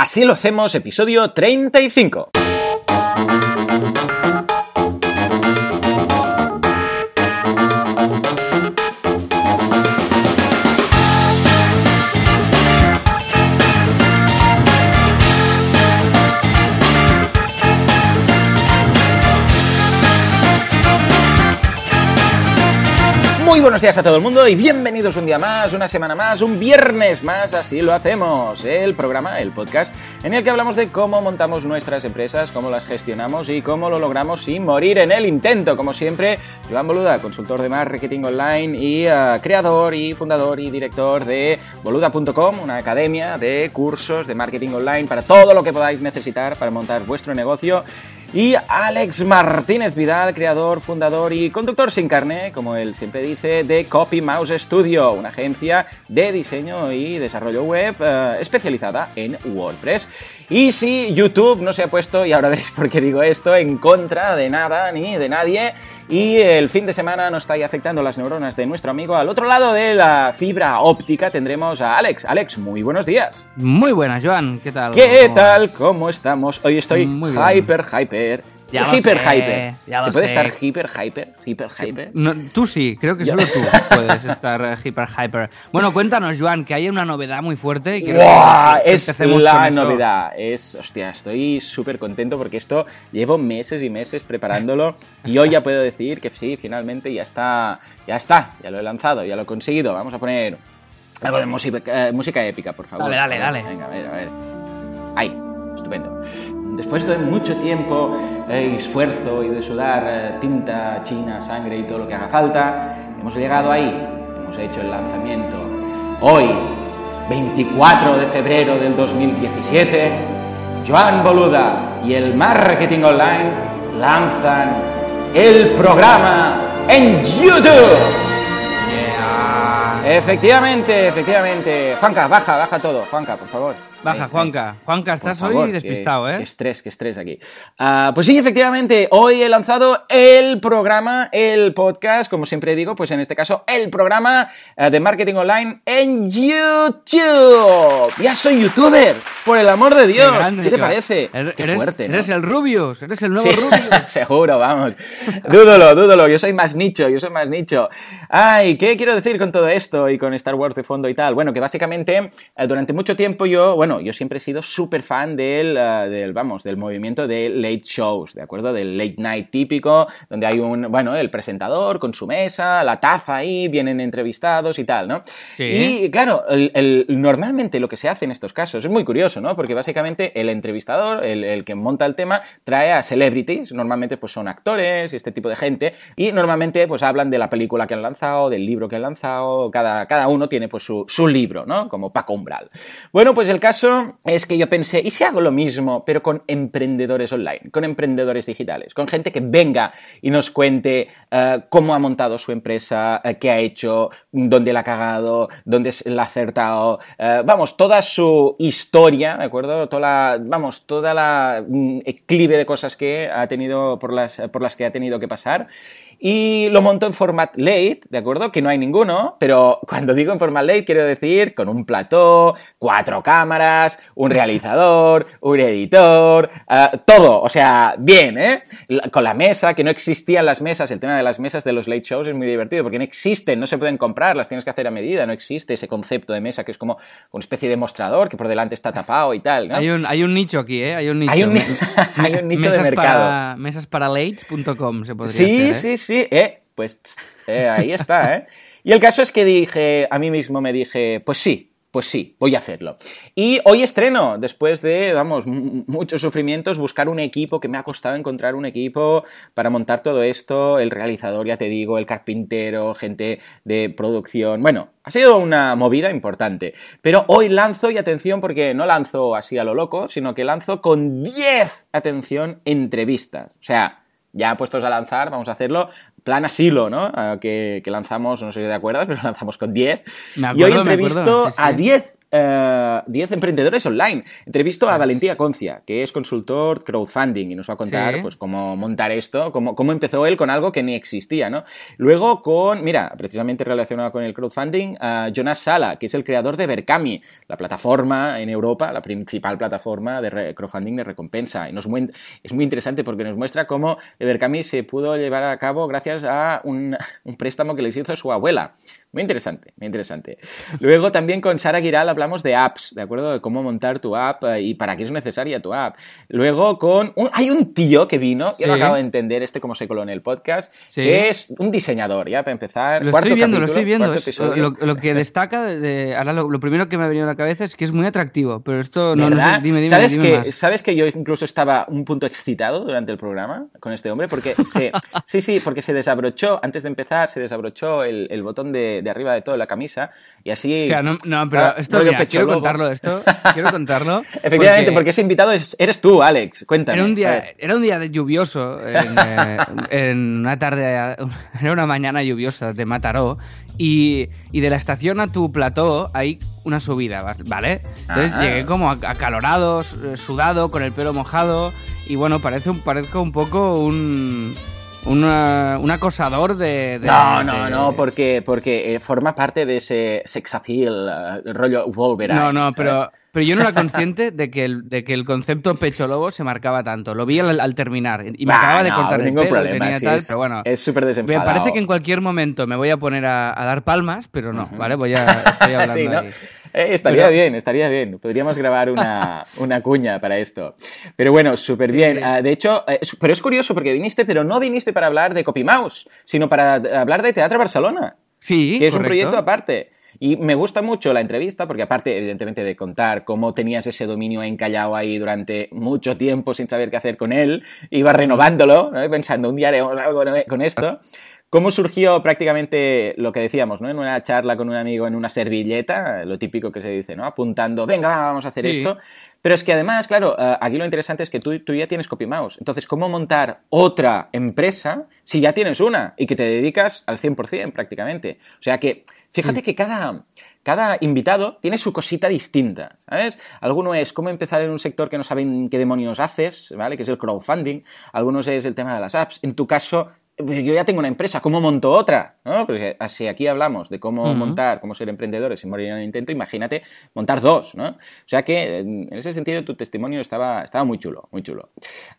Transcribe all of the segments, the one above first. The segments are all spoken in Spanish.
Así lo hacemos, episodio 35. Buenos días a todo el mundo y bienvenidos un día más, una semana más, un viernes más, así lo hacemos. El programa, el podcast, en el que hablamos de cómo montamos nuestras empresas, cómo las gestionamos y cómo lo logramos sin morir en el intento. Como siempre, Joan Boluda, consultor de marketing online y uh, creador y fundador y director de boluda.com, una academia de cursos de marketing online para todo lo que podáis necesitar para montar vuestro negocio y Alex Martínez Vidal, creador, fundador y conductor sin carne, como él siempre dice, de Copy Mouse Studio, una agencia de diseño y desarrollo web uh, especializada en WordPress. Y si YouTube no se ha puesto, y ahora veréis por qué digo esto, en contra de nada ni de nadie, y el fin de semana nos está ahí afectando las neuronas de nuestro amigo, al otro lado de la fibra óptica tendremos a Alex. Alex, muy buenos días. Muy buenas, Joan, ¿qué tal? ¿Qué ¿Cómo tal? ¿Cómo estamos? Hoy estoy hyper, hyper ya hiper sé, hyper. Ya ¿Se puede sé. estar hiper hyper? Hiper hyper. No, tú sí, creo que solo tú puedes estar eh, hiper hyper. Bueno, cuéntanos, Joan, que hay una novedad muy fuerte y ¡Buah! que Es la novedad. Es, hostia, estoy súper contento porque esto llevo meses y meses preparándolo y hoy ya puedo decir que sí, finalmente ya está, ya está, ya lo he lanzado, ya lo he conseguido. Vamos a poner algo de música, eh, música épica, por favor. Dale, dale, dale. Venga, a ver, a ver. Ahí, estupendo. Después de mucho tiempo eh, y esfuerzo y de sudar eh, tinta, china, sangre y todo lo que haga falta, hemos llegado ahí, hemos hecho el lanzamiento. Hoy, 24 de febrero del 2017, Joan Boluda y el Marketing Online lanzan el programa en YouTube. Yeah. Efectivamente, efectivamente. Juanca, baja, baja todo. Juanca, por favor. Baja, Ahí, Juanca. Juanca, por estás favor, hoy despistado, ¿eh? Qué estrés, qué estrés aquí. Ah, pues sí, efectivamente, hoy he lanzado el programa, el podcast, como siempre digo, pues en este caso, el programa eh, de marketing online en YouTube. Ya soy youtuber, por el amor de Dios. ¿Qué, grande, te parece? Eres, Qué eres- fuerte, ¿no? eres el Rubius, eres el nuevo Sí, Rubius. seguro, vamos. Dúdalo, dúdalo. Yo soy más nicho, yo soy más nicho. Ay, ¿qué quiero decir con todo esto y con Star Wars de fondo y tal? Bueno, que básicamente eh, durante mucho tiempo yo, bueno, yo siempre he sido súper fan del, eh, del, vamos, del movimiento de late shows, ¿de acuerdo? Del late night típico, donde hay un, bueno, el presentador con su mesa, la taza ahí, vienen entrevistados y tal, ¿no? Sí. Y claro, el- el- normalmente lo que se hace en estos casos es muy curioso, ¿no? Porque básicamente el entrevistador, el, el que monta el tema, trae a celebrities, normalmente pues son actores y este tipo de gente, y normalmente pues hablan de la película que han lanzado, del libro que han lanzado, cada, cada uno tiene pues su, su libro, ¿no? Como Paco Umbral. Bueno, pues el caso es que yo pensé, ¿y si hago lo mismo, pero con emprendedores online, con emprendedores digitales, con gente que venga y nos cuente eh, cómo ha montado su empresa, eh, qué ha hecho, dónde la ha cagado, dónde la ha acertado, eh, vamos, toda su historia, ¿de acuerdo? Toda la, vamos, toda la eclive de cosas que ha tenido, por las, por las que ha tenido que pasar. Y lo monto en format late, ¿de acuerdo? Que no hay ninguno, pero cuando digo en format late quiero decir con un plató, cuatro cámaras, un realizador, un editor, eh, todo, o sea, bien, ¿eh? Con la mesa, que no existían las mesas, el tema de las mesas de los late shows es muy divertido, porque no existen, no se pueden comprar, las tienes que hacer a medida, no existe ese concepto de mesa que es como una especie de mostrador que por delante está tapado y tal, ¿no? Hay, un, hay un nicho aquí, ¿eh? Hay un nicho. Hay un ni- hay un nicho de mercado. Para, mesas para lates.com se podría Sí, hacer, ¿eh? sí, sí, eh, pues eh, ahí está, ¿eh? Y el caso es que dije, a mí mismo me dije, pues sí, pues sí, voy a hacerlo. Y hoy estreno, después de, vamos, muchos sufrimientos, buscar un equipo, que me ha costado encontrar un equipo para montar todo esto, el realizador, ya te digo, el carpintero, gente de producción, bueno, ha sido una movida importante. Pero hoy lanzo, y atención, porque no lanzo así a lo loco, sino que lanzo con 10, atención, entrevistas. O sea, ya puestos a lanzar, vamos a hacerlo plan asilo, ¿no? Que, que lanzamos, no sé si te acuerdas, pero lanzamos con 10. Me y hoy me entrevisto acuerdo, sí, sí. a 10 10 emprendedores online. Entrevisto a Valentía Concia, que es consultor crowdfunding y nos va a contar pues, cómo montar esto, cómo, cómo empezó él con algo que ni existía. ¿no? Luego con, mira, precisamente relacionado con el crowdfunding, a Jonas Sala, que es el creador de Berkami, la plataforma en Europa, la principal plataforma de crowdfunding de recompensa. Y nos es muy interesante porque nos muestra cómo Berkami se pudo llevar a cabo gracias a un, un préstamo que les hizo su abuela. Muy interesante, muy interesante. Luego también con Sara Giral hablamos de apps, ¿de acuerdo? De cómo montar tu app eh, y para qué es necesaria tu app. Luego con... hay un tío que vino, yo no acabo de entender este como se coló en el podcast, que es un diseñador, ya, para empezar. Lo estoy viendo, lo estoy viendo. lo, que destaca, de, ahora lo, primero que me ha venido a la cabeza es que es muy atractivo, pero esto no, no sé, dime, dime, ¿Sabes, dime que, ¿Sabes que yo incluso estaba un punto excitado durante el programa con este hombre? Porque se, sí, sí, porque se desabrochó, antes de empezar, se desabrochó el botón de de, arriba de todo la camisa y así... Hostia, no, no, pero esto, quiero contarlo, esto, quiero contarlo. Efectivamente, porque... ese invitado eres tú, Alex, cuéntame. Era un día, era un día lluvioso, en, eh, en, una tarde, era una mañana lluviosa de Mataró y, y, de la estación a tu plató hay una subida, ¿vale? Entonces llegué como acalorado, sudado, con el pelo mojado y bueno, parece un, parezco un poco un un acosador de, No, no, no, porque, porque eh, forma parte de ese sex appeal, el eh, rollo Wolverine. No, no, pero, pero yo no era consciente de que, el, de que el concepto pecho lobo se marcaba tanto. Lo vi al, terminar y me acaba de cortar el pelo, problema, tenía tal, pero bueno. Es súper desenfadado. Me parece que en cualquier momento me voy a poner a, dar palmas, pero no, ¿vale? Voy a... Estoy hablando ahí. Eh, estaría bien, estaría bien. Podríamos grabar una, una cuña para esto. Pero bueno, súper bien. Ah, de hecho, eh, pero es curioso porque viniste, pero no viniste para hablar de Copy Mouse, sino para hablar de Teatro Barcelona. Sí, Que es un proyecto aparte. Y me gusta mucho la entrevista porque aparte, evidentemente, de contar cómo tenías ese dominio encallado ahí durante mucho tiempo sin saber qué hacer con él, ibas renovándolo, pensando, un día haremos algo con esto. ¿Cómo surgió prácticamente lo que decíamos, ¿no? En una charla con un amigo en una servilleta, lo típico que se dice, ¿no? Apuntando, venga, vamos a hacer esto. Pero es que además, claro, eh, aquí lo interesante es que tú, tú ya tienes CopyMouse. Entonces, ¿cómo montar otra empresa si ya tienes una y que te dedicas al 100% prácticamente? O sea que, fíjate que cada, cada invitado tiene su cosita distinta, ¿sabes? Alguno es cómo empezar en un sector que no saben qué demonios haces, ¿vale? Que es el crowdfunding. Algunos es el tema de las apps. En tu caso, yo ya tengo una empresa, ¿cómo monto otra? ¿No? Porque si aquí hablamos de cómo montar, cómo ser emprendedores sin morir en el intento, imagínate montar dos, ¿no? O sea que en ese sentido tu testimonio estaba, estaba muy chulo, muy chulo.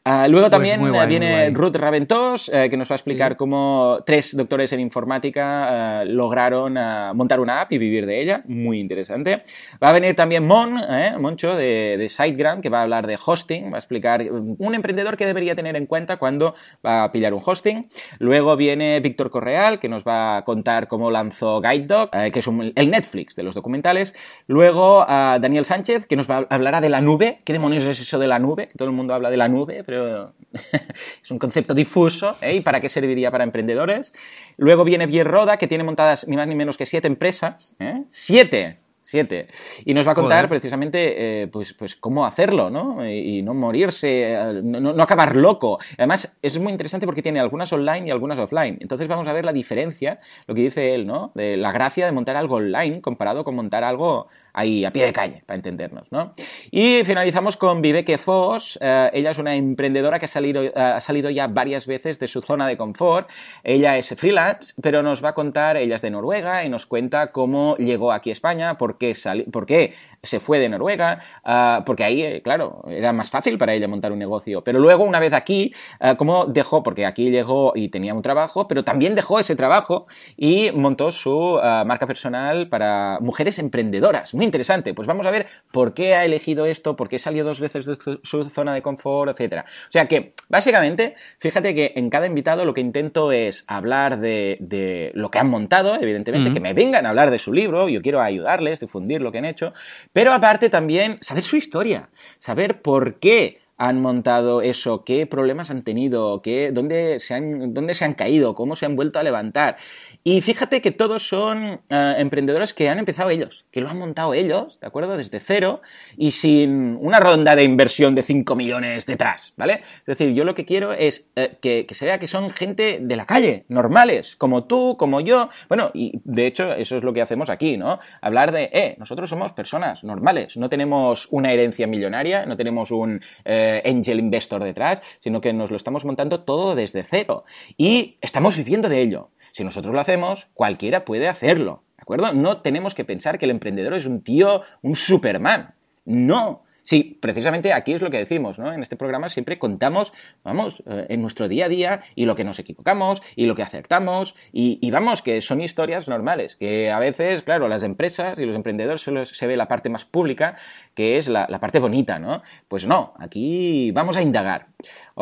Ah, luego pues también viene Ruth Raventós, eh, que nos va a explicar cómo tres doctores en informática eh, lograron eh, montar una app y vivir de ella, muy interesante. Va a venir también Mon, Moncho de, de SiteGround, que va a hablar de hosting, va a explicar un emprendedor que debería tener en cuenta cuando va a pillar un hosting. Luego viene Víctor Correal, que nos va a contar cómo lanzó Guide Dog, eh, que es el Netflix de los documentales. Luego Daniel Sánchez, que nos va a hablará de la nube. ¿Qué demonios es eso de la nube? Todo el mundo habla de la nube, pero es un concepto difuso. ¿eh? ¿Y para qué serviría para emprendedores? Luego viene Pierre Roda, que tiene montadas ni más ni menos que siete empresas. ¿eh? ¡Siete! Siete. Y nos va a contar precisamente eh, pues, pues cómo hacerlo, ¿no? Y, no morirse, no, no, acabar loco. Además, es muy interesante porque tiene algunas online y algunas offline. Entonces vamos a ver la diferencia, lo que dice él, ¿no? De la gracia de montar algo online comparado con montar algo ahí a pie de calle, para entendernos, ¿no? Y finalizamos con Viveke Foss. Eh, ella es una emprendedora que ha salido, eh, ha salido ya varias veces de su zona de confort. Ella es freelance, pero nos va a contar, ella es de Noruega y nos cuenta cómo llegó aquí a España, por qué, por qué se fue de Noruega, ah, porque ahí, eh, claro, era más fácil para ella montar un negocio. Pero luego, una vez aquí, ah, cómo dejó, porque aquí llegó y tenía un trabajo, pero también dejó ese trabajo y montó su ah, marca personal para mujeres emprendedoras. Muy interesante. Pues vamos a ver por qué ha elegido esto, por qué salió dos veces de su, zona de confort, etc. O sea que, básicamente, fíjate que en cada invitado lo que intento es hablar de, lo que han montado, evidentemente, que me vengan a hablar de su libro, yo quiero ayudarles, difundir lo que han hecho, pero aparte también saber su historia, saber por qué han montado eso, qué problemas han tenido, qué, dónde, se han, dónde se han caído, cómo se han vuelto a levantar. Y fíjate que todos son eh, emprendedores que han empezado ellos, que lo han montado ellos, ¿de acuerdo? Desde cero y sin una ronda de inversión de 5 millones detrás, ¿vale? Es decir, yo lo que quiero es eh, que, se vea que son gente de la calle, normales, como tú, como yo. Bueno, y de hecho eso es lo que hacemos aquí, ¿no? Hablar de, eh, nosotros somos personas normales, no tenemos una herencia millonaria, no tenemos un eh, angel investor detrás, sino que nos lo estamos montando todo desde cero. Y estamos viviendo de ello. Si nosotros lo hacemos, cualquiera puede hacerlo, ¿de acuerdo? No tenemos que pensar que el emprendedor es un tío, un Superman. No. Sí, precisamente aquí es lo que decimos, ¿no? En este programa siempre contamos, vamos, eh, en nuestro día a día y lo que nos equivocamos y lo que acertamos y, vamos, que son historias normales, que a veces, claro, las empresas y los emprendedores solo se ve la parte más pública, que es la parte bonita, ¿no? Pues no, aquí vamos a indagar.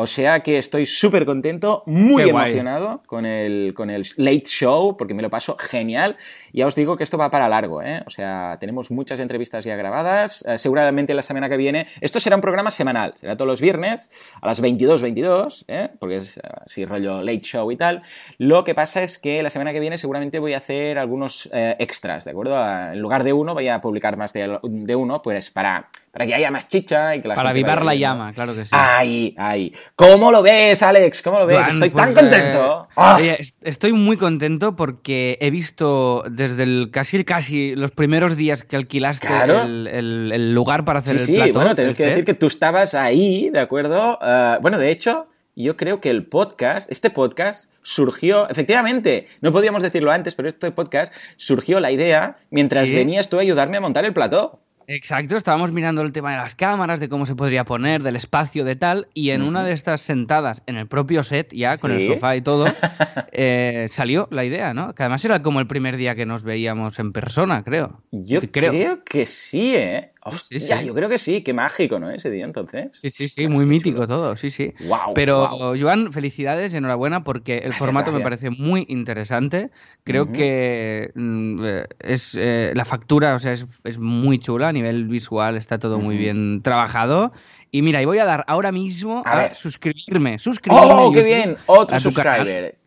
O sea que estoy súper contento, muy Qué emocionado con el, con el Late Show, porque me lo paso genial. Ya os digo que esto va para largo, ¿eh? O sea, tenemos muchas entrevistas ya grabadas. Eh, seguramente la semana que viene. Esto será un programa semanal, será todos los viernes a las 22, 22, ¿eh? porque es así rollo Late Show y tal. Lo que pasa es que la semana que viene seguramente voy a hacer algunos eh, extras, ¿de acuerdo? En lugar de uno, voy a publicar más de, de uno, pues para para que haya más chicha y que la Para gente avivar la llama, claro que sí. Ahí, ahí. ¿Cómo lo ves, Alex? ¿Cómo lo ves? Joan, Estoy pues, tan contento. eh, oye, est- estoy muy contento porque he visto desde el casi casi los primeros días que alquilaste Claro. el, el- el lugar para hacer Sí, el sí, plató, bueno, tengo que set. decir que tú estabas ahí, ¿de acuerdo? Ah, bueno, de hecho, yo creo que el podcast, este podcast, surgió, efectivamente, no podíamos decirlo antes, pero este podcast surgió la idea mientras Sí. venías tú a ayudarme a montar el plató. Exacto, estábamos mirando el tema de las cámaras, de cómo se podría poner, del espacio, de tal, y en una de estas sentadas en el propio set, ya con el sofá y todo, eh, salió la idea, ¿no? Que además era como el primer día que nos veíamos en persona, creo. Yo creo, que sí, ¿eh? Sí, Hostia, sí. yo creo que sí, qué mágico, ¿no? Ese día entonces. Sí, sí, sí, muy mítico chulo. todo, sí, sí. Guau, Pero. Joan, felicidades, enhorabuena, porque el Gracias, formato me parece muy interesante. Creo que mm, eh, es eh, la factura, o sea, es, es muy chula a nivel visual, está todo muy bien trabajado. Y mira, y voy a dar ahora mismo A a, ver. suscribirme. Suscribirme a ¡Oh, qué YouTube, bien! Otro subscriber.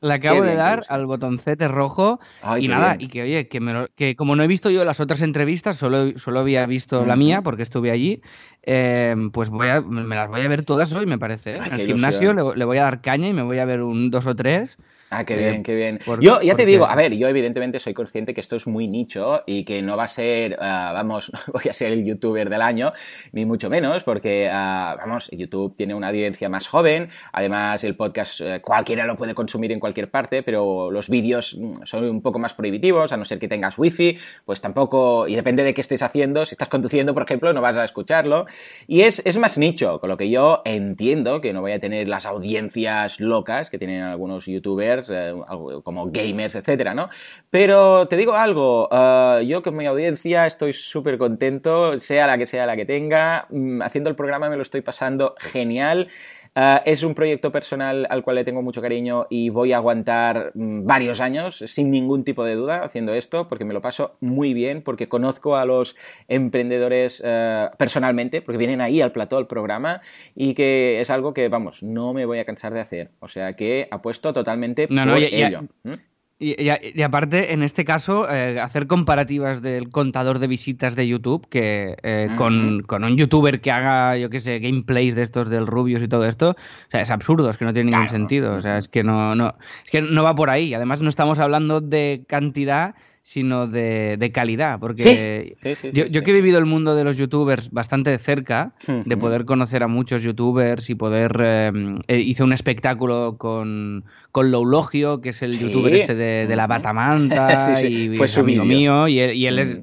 Le acabo Qué de bien, dar al botoncete rojo Ay, y nada, bien. y que oye, que, me lo- que como no he visto yo las otras entrevistas, solo, solo había visto la mía porque estuve allí, eh, pues voy a, me las voy a ver todas hoy, me parece. ¿eh? Ay, en el gimnasio le voy a dar caña y me voy a ver un dos o tres. Ah, qué Eh, bien, qué bien. por- yo ya te digo, a ver, yo evidentemente soy consciente que esto es muy nicho y que no va a ser, ah, vamos, no voy a ser el youtuber del año, ni mucho menos, porque, ah, vamos, YouTube tiene una audiencia más joven, además el podcast eh, cualquiera lo puede consumir en cualquier parte, pero los vídeos mm, son un poco más prohibitivos, a no ser que tengas wifi, pues tampoco, y depende de qué estés haciendo, si estás conduciendo, por ejemplo, no vas a escucharlo, y es, es más nicho, con lo que yo entiendo que no voy a tener las audiencias locas que tienen algunos youtubers, eh, como gamers, etcétera, ¿no? Pero te digo algo, eh, yo con mi audiencia estoy súper contento, sea la que sea la que tenga, mm, haciendo el programa me lo estoy pasando genial. Eh, es un proyecto personal al cual le tengo mucho cariño y voy a aguantar mm, varios años sin ningún tipo de duda haciendo esto porque me lo paso muy bien, porque conozco a los emprendedores eh, personalmente, porque vienen ahí al plató del programa y que es algo que, vamos, no me voy a cansar de hacer. O sea que apuesto totalmente No, por no, ya- ya- ello. ¿Mm? Y, y- y aparte, en este caso, eh, hacer comparativas del contador de visitas de YouTube que eh, con, con un youtuber que haga, yo qué sé, gameplays de estos del Rubius y todo esto, o sea, es absurdo, es que no tiene ningún Claro. sentido. O sea, es que no, no, es que no va por ahí. Además, no estamos hablando de cantidad, sino de, de calidad. Porque Sí, sí, sí, yo, sí, yo que he vivido el mundo de los youtubers bastante de cerca, de poder conocer a muchos youtubers y poder... eh, eh, hice un espectáculo con, con Loulogio, que es el Sí. youtuber este de, de la batamanta, Sí, sí, y fue es su amigo mío, y él, y él es...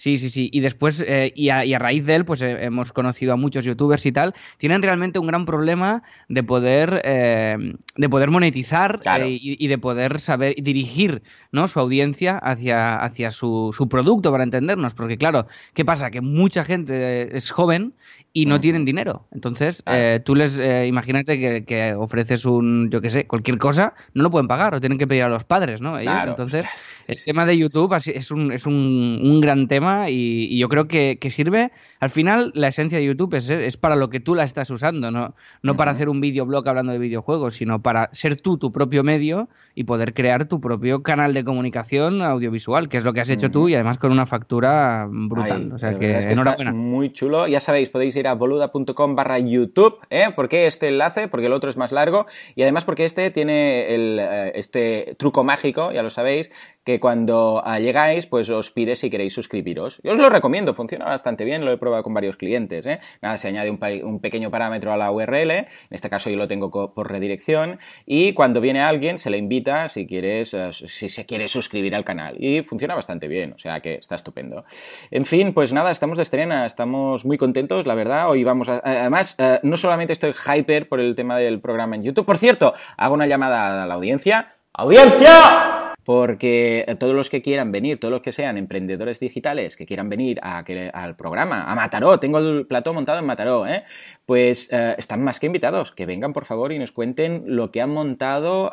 Mm. Sí, sí, sí. Y después, eh, y, a, y a raíz de él, pues eh, hemos conocido a muchos youtubers y tal. Tienen realmente un gran problema de poder, eh, de poder monetizar Claro. eh, y, y de poder saber dirigir ¿no? su audiencia hacia, hacia su, su producto, para entendernos. Porque, claro, ¿qué pasa? Que mucha gente es joven y no Ujú. tienen dinero. Entonces, Claro. eh, tú les, eh, imagínate que, que ofreces un, yo qué sé, cualquier cosa, no lo pueden pagar o tienen que pedir a los padres, ¿no? Ellos. Claro, Entonces, El tema de YouTube es un, es un, gran tema y, yo creo que, sirve. Al final, la esencia de YouTube es, es para lo que tú la estás usando, no, no para hacer un videoblog hablando de videojuegos, sino para ser tú tu propio medio y poder crear tu propio canal de comunicación audiovisual, que es lo que has hecho tú y además con una factura brutal. o sea que, enhorabuena. Muy chulo. Ya sabéis, podéis ir a boluda.com barra YouTube. ¿eh? ¿Por qué este enlace? Porque el otro es más largo y además porque este tiene el, eh, este truco mágico, ya lo sabéis, que cuando ah, llegáis, pues os pide si queréis suscribiros. Yo os lo recomiendo, funciona bastante bien, lo he probado con varios clientes. ¿eh? Nada, se añade un, pequeño parámetro a la URL, en este caso yo lo tengo por redirección, y cuando viene alguien se le invita si quieres, eh, si se quiere suscribir al canal. Y funciona bastante bien, o sea que está estupendo. En fin, pues nada, estamos de estrena, estamos muy contentos, la verdad. Hoy vamos a. Además, eh, no solamente estoy hyper por el tema del programa en YouTube, por cierto, hago una llamada a la audiencia. ¡Audiencia! Porque todos los que quieran venir, todos los que sean emprendedores digitales, que quieran venir al programa, a Mataró, tengo el plató montado en Mataró, ¿eh? pues eh, están más que invitados, que vengan por favor y nos cuenten lo que han montado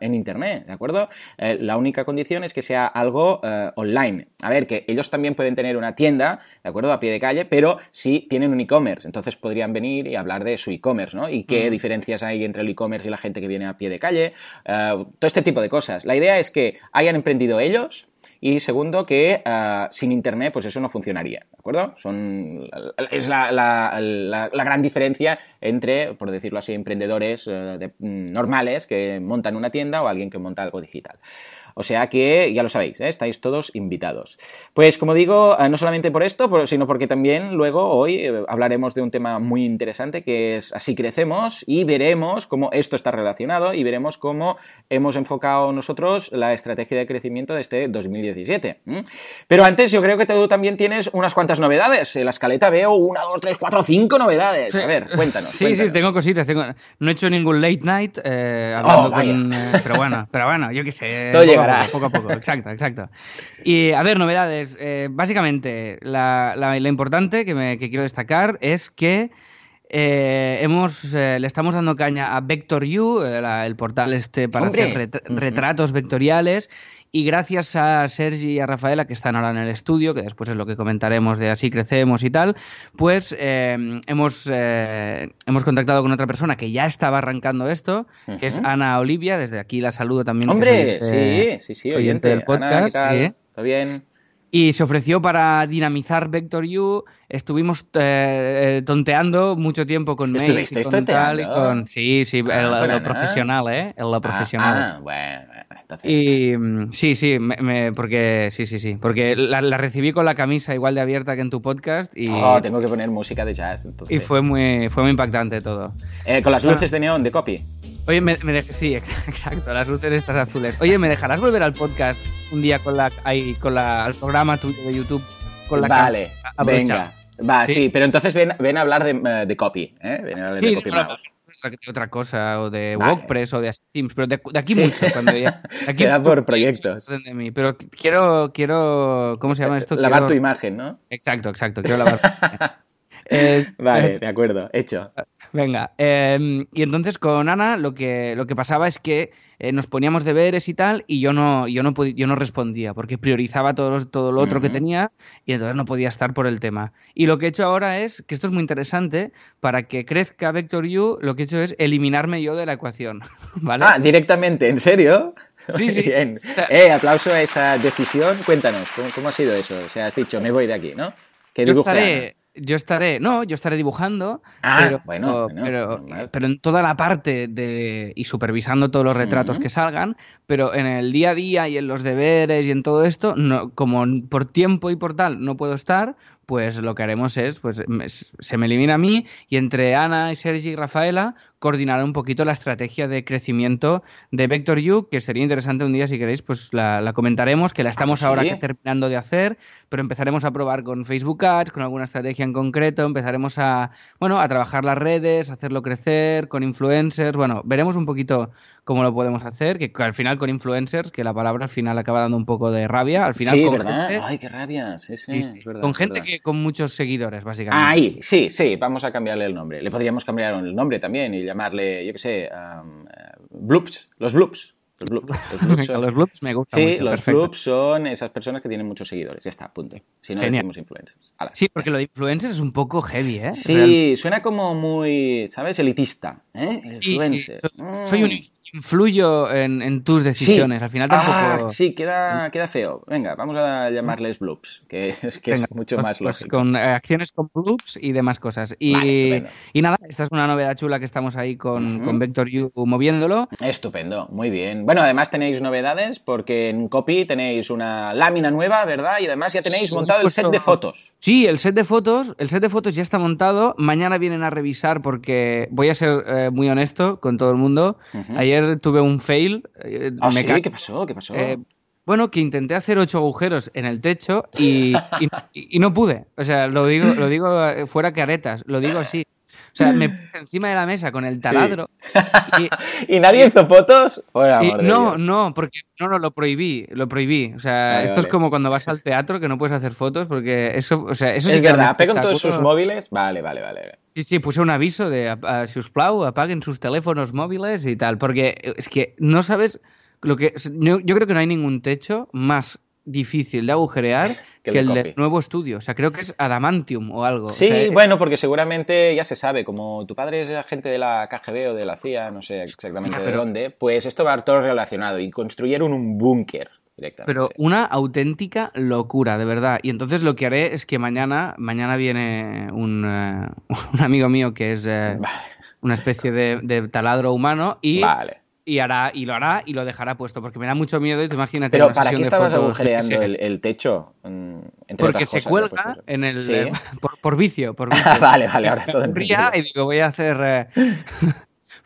en Internet, ¿de acuerdo? Eh, la única condición es que sea algo online. A ver, que ellos también pueden tener una tienda, ¿de acuerdo? A pie de calle, pero sí tienen un e-commerce, entonces podrían venir y hablar de su e-commerce, ¿no? Y qué diferencias hay entre el e-commerce y la gente que viene a pie de calle, todo este tipo de cosas. La idea es que hayan emprendido ellos y segundo que ah, sin internet pues eso no funcionaría, ¿de acuerdo? Son, es la, gran diferencia entre, por decirlo así, emprendedores eh, mm, normales que montan una tienda o alguien que monta algo digital. O sea que ya lo sabéis, ¿eh? estáis todos invitados. Pues como digo, eh, no solamente por esto, sino porque también luego hoy eh, hablaremos de un tema muy interesante que es así crecemos y veremos cómo esto está relacionado y veremos cómo hemos enfocado nosotros la estrategia de crecimiento de este 2017. Pero antes yo creo que tú también tienes unas cuantas novedades. En la escaleta veo una, dos, tres, cuatro, cinco novedades. A ver, cuéntanos. Sí, sí, tengo cositas. No he hecho ningún late night hablando oh, con... pero bueno, pero bueno, yo qué sé. Todo llega poco a poco, exacto, exacto. Y a ver, novedades. Eh, básicamente, la, la, importante que, me, que, quiero destacar es que eh, hemos, eh, le estamos dando caña a VectorU, el portal este para hacer retratos vectoriales, y gracias a Sergi y a Rafaela, que están ahora en el estudio, que después es lo que comentaremos de así crecemos y tal, pues eh, hemos, eh, hemos contactado con otra persona que ya estaba arrancando esto, que es Ana Olivia. Desde aquí la saludo también. Hombre, sí, sí, sí, oyente, del podcast. ¿Está bien? y se ofreció para dinamizar Vector U. Estuvimos eh, tonteando mucho tiempo con Mace y con tal y con sí, sí, ah, lo profesional, ¿eh? En lo ah, profesional. Ah, bueno, entonces. Y mm, sí, sí, me, porque sí, sí, sí, porque la, recibí con la camisa igual de abierta que en tu podcast y oh, tengo que poner música de jazz entonces. Y fue muy fue muy impactante todo. Eh, con las luces de neón de copy. Oye, me, sí, exacto, las luces estas azules. Oye, ¿me dejarás volver al podcast un día con la, ahí, con la, al programa tuyo de YouTube con la Vale, venga. Va, ¿Sí? pero entonces ven, ven, a hablar de, eh, de copy, ¿eh? Ven a hablar de copy otra cosa, o de WordPress o de Sims, pero de, aquí mucho. Cuando ya, aquí Será por proyectos. De mí, pero quiero, quiero, ¿cómo se llama esto? Lavar tu imagen, ¿no? Exacto, exacto, quiero lavar eh, vale, de acuerdo, hecho. Venga, em, y entonces con Ana lo que, lo que pasaba es que eh, nos poníamos deberes y tal, y yo no, yo no, yo no respondía, porque priorizaba todo, todo lo otro que tenía y entonces no podía estar por el tema. Y lo que he hecho ahora es, que esto es muy interesante, para que crezca Vector U, lo que he hecho es eliminarme yo de la ecuación. ¿vale? Ah, directamente, ¿en serio? Sí, sí. Bien. eh, aplauso a esa decisión. Cuéntanos, ¿cómo, ha sido eso? O sea, has dicho, me voy de aquí, ¿no? Que yo estaré, yo estaré, no, yo estaré dibujando, ah, pero, bueno, pero, pero, en toda la parte de y supervisando todos los retratos que salgan, pero en el día a día y en los deberes y en todo esto, no, como por tiempo y por tal no puedo estar, pues lo que haremos es, pues se me elimina a mí y entre Ana y Sergi y Rafaela coordinar un poquito la estrategia de crecimiento de Vector U, que sería interesante un día si queréis, pues la, comentaremos, que la estamos ahora terminando de hacer, pero empezaremos a probar con Facebook Ads, con alguna estrategia en concreto, empezaremos a, bueno, a trabajar las redes, hacerlo crecer, con influencers, bueno, veremos un poquito cómo lo podemos hacer, que al final con influencers, que la palabra al final acaba dando un poco de rabia, al final sí, con ¿verdad? Ay, qué rabia, sí, sí, con gente que con muchos seguidores, básicamente. Ahí, sí, sí, vamos a cambiarle el nombre. Le podríamos cambiar el nombre también y llamarle, yo qué sé, bloops, los bloops. Los bloops. Los bloops son- los bloops me gustan Sí, mucho, los perfecto. bloops son esas personas que tienen muchos seguidores. Ya está, punto. Si no Genial. decimos influencers. Sí, porque lo de influencers es un poco heavy, ¿eh? Sí, Real- suena como muy, ¿sabes? Elitista. ¿eh? Sí, sí, Influencer. soy, Mm. soy un influyo en, en tus decisiones. Al final tampoco. Ah, sí, queda, queda feo. Venga, vamos a llamarles bloops, que es, que Venga, es mucho pues- más pues lógico. con eh, acciones con bloops y demás cosas. Y, Vale, y nada, esta es una novedad chula que estamos ahí con, Ujú. con Vector U moviéndolo. Estupendo, muy bien. Bueno, además tenéis novedades porque en Copy tenéis una lámina nueva, ¿verdad? Y además ya tenéis Sí, montado el set de fotos. Sí, el set de fotos, el set de fotos ya está montado. Mañana vienen a revisar porque voy a ser eh, muy honesto con todo el mundo. Ayer tuve un fail. eh, Ah, me sí, ca- ¿qué pasó? ¿Qué pasó? eh, bueno, que intenté hacer ocho agujeros en el techo y, y- y no pude. O sea, lo digo, lo digo eh, fuera caretas, lo digo así. O sea, me puse encima de la mesa con el taladro y, ¿Y nadie hizo fotos? Y- no, no, porque no, no, lo prohibí, lo prohibí. O sea, Vale, esto vale. es como cuando vas al teatro que no puedes hacer fotos porque eso, o sea, eso sí Es un verdad, pegan todos sus móviles. Vale, vale, vale. Sí, sí, puse un aviso de "Ap- ah, si os plau, apaguen sus teléfonos móviles y tal, porque es que no sabes lo que... Yo, yo creo que no hay ningún techo más difícil de agujerear Que que, el nuevo estudio. O sea, creo que es adamantium o algo. O Sí, sea, bueno, porque seguramente ya se sabe, como tu padre es agente de la KGB o de la CIA, no sé exactamente de dónde, pues esto va todo relacionado y construyeron un búnker directamente. Pero una auténtica locura, de verdad. Y entonces lo que haré es que mañana, mañana viene un, eh, un amigo mío que es eh, Vale, una especie de, de taladro humano y, vale. Y hará y lo hará y lo dejará puesto, porque me da mucho miedo y tú imagínate. Pero ¿para qué estabas agujereando el, el techo? Mm, entre Porque se cosas, cuelga en el. Sí. eh, por, por vicio, por vicio. vale, vale, ahora todo entendido. y digo, voy a hacer eh,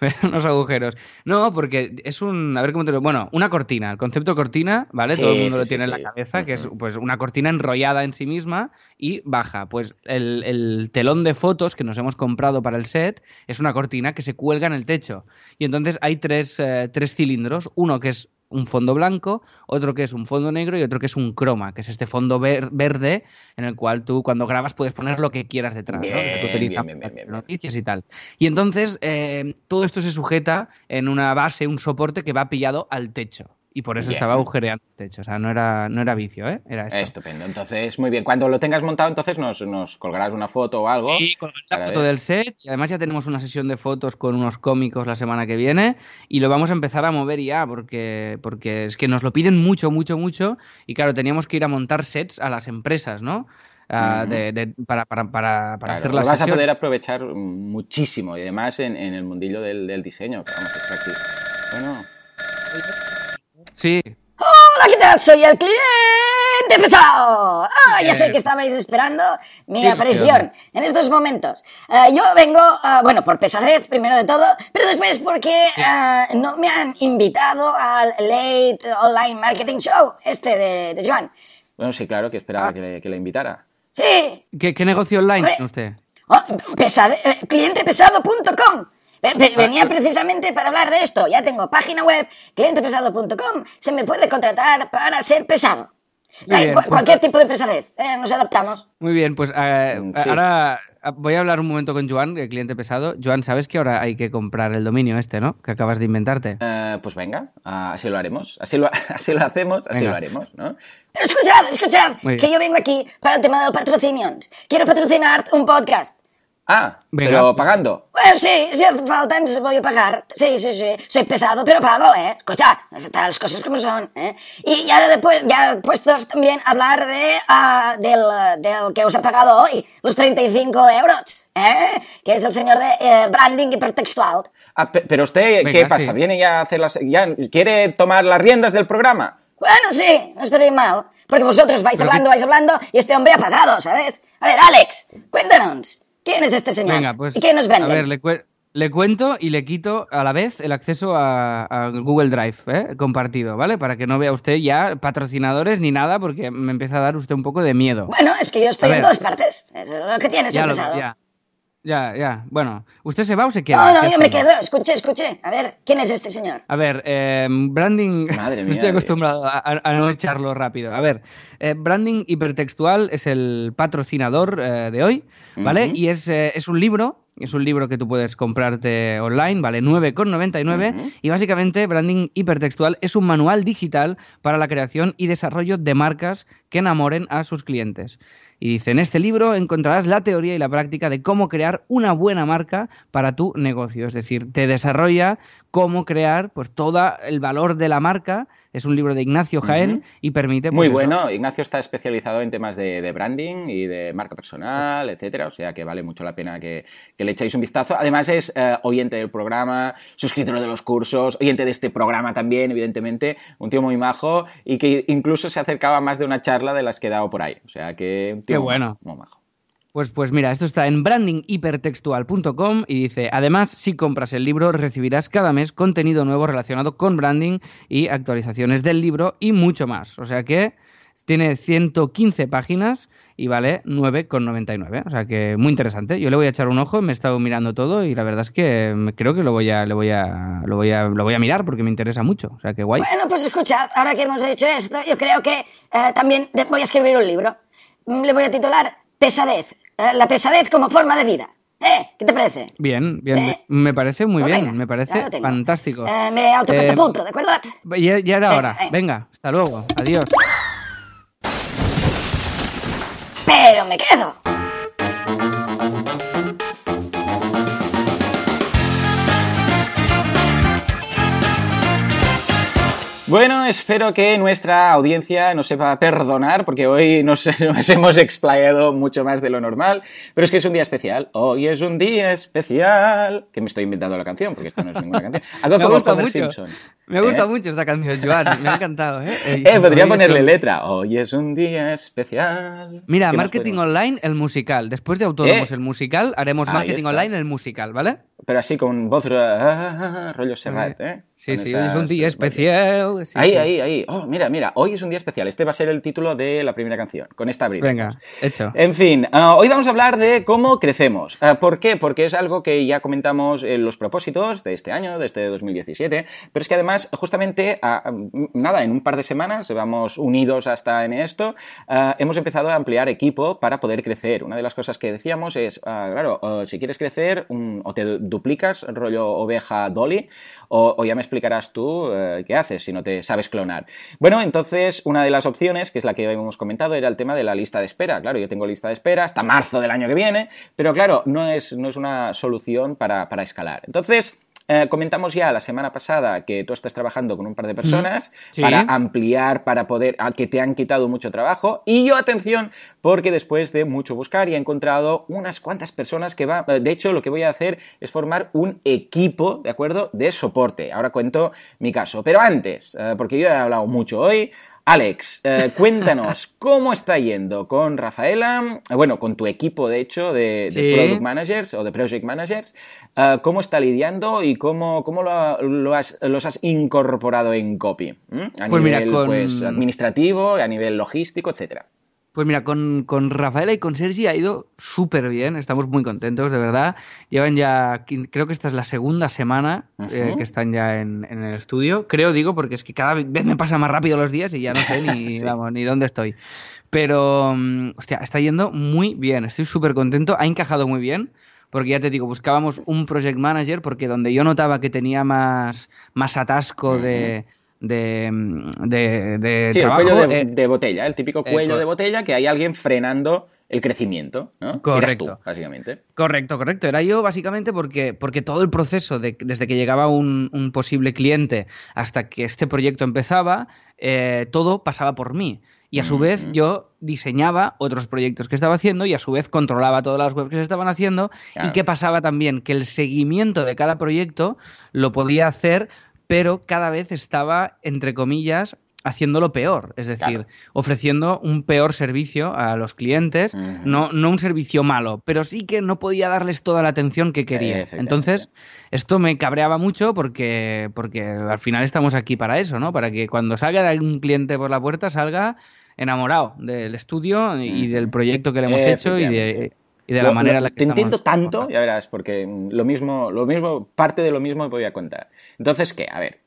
unos agujeros. No, porque es un. A ver cómo te lo. Bueno, una cortina. El concepto cortina, ¿vale? Sí, Todo el mundo sí, lo sí, tiene en la cabeza, que es pues una cortina enrollada en sí misma y baja. Pues el, el telón de fotos que nos hemos comprado para el set es una cortina que se cuelga en el techo. Y entonces hay tres, eh, tres cilindros. Uno que es un fondo blanco, otro que es un fondo negro y otro que es un croma, que es este fondo ver- verde en el cual tú cuando grabas puedes poner lo que quieras detrás, ¿no? Que Bien, utilizas para bien, bien. noticias y tal. Y entonces eh, todo esto se sujeta en una base, un soporte que va pillado al techo. Y por eso Bien. estaba agujereando el techo. O sea, no era, no era vicio, ¿eh? Era esto. Estupendo. Entonces, muy bien. Cuando lo tengas montado, entonces nos, nos colgarás una foto o algo. Sí, colgaré la foto ver. del set y además ya tenemos una sesión de fotos con unos cómicos la semana que viene y lo vamos a empezar a mover ya porque, porque es que nos lo piden mucho, mucho, mucho y claro, teníamos que ir a montar sets a las empresas, ¿no? De- de- para, para, para, para Claro, hacer lo las vas a poder aprovechar muchísimo y además en, en el mundillo del, del diseño. que vamos, es. Bueno, Sí, Hola, ¿qué tal? Soy el cliente pesado. Ah, ya sé que estabais esperando mi Qué aparición en estos momentos. Eh, yo vengo, ah, bueno, por pesadez primero de todo, pero después porque ah, no me han invitado al Late Online Marketing Show, este de, de Joan. bueno, sí, claro, que Ah. esperaba que, le, que le invitara. Sí, ¿Qué, qué negocio online tiene usted? Oh, pesade- eh, clientepesado.com. Ve- ve- Venía precisamente para hablar de esto. Ya tengo página web, clientepesado.com. Se me puede contratar para ser pesado. Muy Eh, bien, pues- cualquier tipo de pesadez. eh, nos adaptamos. Muy bien, pues eh, Mm, sí. ahora ah, voy a hablar un momento con Joan, el cliente pesado. Joan, ¿sabes que ahora hay que comprar el dominio este, no? Que acabas de inventarte. Eh, pues venga, así lo haremos. Así lo, así lo hacemos, así Venga. lo haremos, ¿no? Pero escuchad, escuchad, que yo vengo aquí para el tema del patrocinio. Quiero patrocinar un podcast. Ah, Venga, pero pues- pagando. Bueno, sí, si hace falta, nos voy a pagar. Sí, sí, sí. Soy pesado, pero pago, ¿eh? Escucha, están las cosas como son, ¿eh? Y ya después, ya puestos también a hablar de, ah, del, del que os ha pagado hoy, los 35 euros, ¿eh? Que es el señor de eh, branding hipertextual. Ah, pe- pero usted, Venga, ¿qué pasa? sí. ¿Viene ya a hacer las... ya quiere tomar las riendas del programa? Bueno, sí, no estaría mal. Porque vosotros vais Pero hablando, vais hablando y este hombre ha pagado, ¿sabes? A ver, Alex, cuéntanos. ¿Quién es este señor? Venga, pues. ¿Y qué nos vende? A ver, le, cue- le cuento y le quito a la vez el acceso a, a Google Drive ¿eh? compartido, ¿vale? Para que no vea usted ya patrocinadores ni nada, porque me empieza a dar usted un poco de miedo. Bueno, es que yo estoy A en ver. todas partes. Es lo que tiene ser Ya lo ya. Ya, ya. Bueno, ¿usted se va o se queda? No, no, ¿Qué yo me quedo. Escuche, escuche. A ver, ¿quién es este señor? A ver, eh, branding. Madre no mía, estoy eh. acostumbrado a, no echarlo rápido. A ver, eh, branding hipertextual es el patrocinador eh, de hoy, ¿vale? Y es, eh, es un libro. Es un libro que tú puedes comprarte online, vale 9,99 Ujú. y básicamente Branding Hipertextual es un manual digital para la creación y desarrollo de marcas que enamoren a sus clientes. Y dice, en este libro encontrarás la teoría y la práctica de cómo crear una buena marca para tu negocio. Es decir, te desarrolla cómo crear pues todo el valor de la marca. Es un libro de Ignacio Jaén y permite... pues, Muy eso. bueno, Ignacio está especializado en temas de, de branding y de marca personal, etcétera, o sea que vale mucho la pena que, que le echéis un vistazo. Además es eh, oyente del programa, suscriptor de los cursos, oyente de este programa también, evidentemente, un tío muy majo y que incluso se acercaba más de una charla de las que he dado por ahí, o sea que un tío Qué bueno. muy majo. Pues, pues mira, esto está en brandinghipertextual.com y dice, además, si compras el libro, recibirás cada mes contenido nuevo relacionado con branding y actualizaciones del libro y mucho más. O sea que tiene 115 páginas y vale 9,99. O sea que muy interesante. Yo le voy a echar un ojo, me he estado mirando todo y la verdad es que creo que lo voy a, lo voy a, lo voy a, mirar porque me interesa mucho. O sea que guay. Bueno, pues escuchad, ahora que hemos hecho esto, yo creo que eh, también voy a escribir un libro. Mm, Le voy a titular Pesadez. eh, la pesadez como forma de vida. ¿Eh? ¿Qué te parece? Bien, bien. Eh, Me parece muy Pues bien, venga, me parece fantástico. Eh, me autocatapulto, ¿de acuerdo? Ya, ya era hora. Venga, hasta luego. Adiós. Pero me quedo. Bueno, espero que nuestra audiencia nos sepa perdonar, porque hoy nos, nos hemos explayado mucho más de lo normal, pero es que es un día especial. Hoy es un día especial. Que me estoy inventando la canción, porque esto no es ninguna canción. Algo Me como Homer mucho. Simpson. Me gusta ¿Eh? mucho esta canción, Joan. Me ha encantado, ¿eh? Eh, podría Hoy ponerle letra. Hoy es un día especial. Mira, ¿Qué más marketing online, el musical. Después de Autónomos, Eh. el musical, haremos Ahí marketing está. online, el musical, ¿vale? Pero así con voz ah, rollo Serrat, ¿eh? Sí, Con sí, hoy es un día especial. sí, ahí, sí. ahí, ahí. Oh, mira, mira. Hoy es un día especial. Este va a ser el título de la primera canción. Con esta abrimos. Venga, hecho. En fin, ah, hoy vamos a hablar de cómo crecemos. Ah, ¿Por qué? Porque es algo que ya comentamos en los propósitos de este año, de este 2017, pero es que además, justamente, nada, en un par de semanas, vamos unidos hasta en esto, ah, hemos empezado a ampliar equipo para poder crecer. Una de las cosas que decíamos es, ah, claro, ah, si quieres crecer, o te du- duplicas, rollo oveja Dolly, o, o ya me explicarás tú eh, qué haces si no te sabes clonar. Bueno, entonces, una de las opciones, que es la que hemos comentado, era el tema de la lista de espera. Claro, yo tengo lista de espera hasta marzo del año que viene, pero claro, no es, no es una solución para, para escalar. Entonces, eh, comentamos ya la semana pasada que tú estás trabajando con un par de personas Sí. para ampliar, para poder, a que te han quitado mucho trabajo. Y yo, atención, porque después de mucho buscar ya he encontrado unas cuantas personas que va, de hecho, lo que voy a hacer es formar un equipo, ¿de acuerdo?, de soporte. Ahora cuento mi caso. Pero antes, eh, porque yo he hablado mucho hoy, Alex, eh, cuéntanos cómo está yendo con Rafaela, eh, bueno, con tu equipo, de hecho, de. Product Managers o de Project Managers, eh, cómo está lidiando y cómo, cómo lo, lo has, los has incorporado en copy, ¿m? a Pues mira, nivel con- pues, administrativo, a nivel logístico, etcétera. Pues mira, con, con Rafaela y con Sergi ha ido súper bien, estamos muy contentos, de verdad. Llevan ya, creo que esta es la segunda semana eh, que están ya en, en el estudio. Creo, digo, porque es que cada vez me pasan más rápido los días y ya no sé ni, Sí. vamos, ni dónde estoy. Pero, mm, hostia, está yendo muy bien, estoy súper contento, ha encajado muy bien. Porque ya te digo, buscábamos un project manager porque donde yo notaba que tenía más, más atasco de, de, mm, de, de Sí, trabajo. el cuello de, eh, de botella, el típico eh, cuello de botella que hay alguien frenando el crecimiento, ¿no? Correcto. tú, básicamente. Correcto, correcto. Era yo básicamente porque, porque todo el proceso, de, desde que llegaba un, un posible cliente hasta que este proyecto empezaba, eh, todo pasaba por mí. Y a su vez yo diseñaba otros proyectos que estaba haciendo y a su vez controlaba todas las webs que se estaban haciendo. Claro. ¿Y qué pasaba también? Que el seguimiento de cada proyecto lo podía hacer, pero cada vez estaba, entre comillas, haciéndolo peor. Es decir, Claro. ofreciendo un peor servicio a los clientes. No, no un servicio malo, pero sí que no podía darles toda la atención que quería. Entonces, esto me cabreaba mucho porque, porque al final estamos aquí para eso, ¿no? Para que cuando salga de un cliente por la puerta salga enamorado del estudio y del proyecto que le hemos hecho y de... y de la Lo- manera lo- en la que Te entiendo estamos tanto, formando. ya verás, porque lo mismo, lo mismo, parte de lo mismo me voy a contar. Entonces, ¿qué? A ver.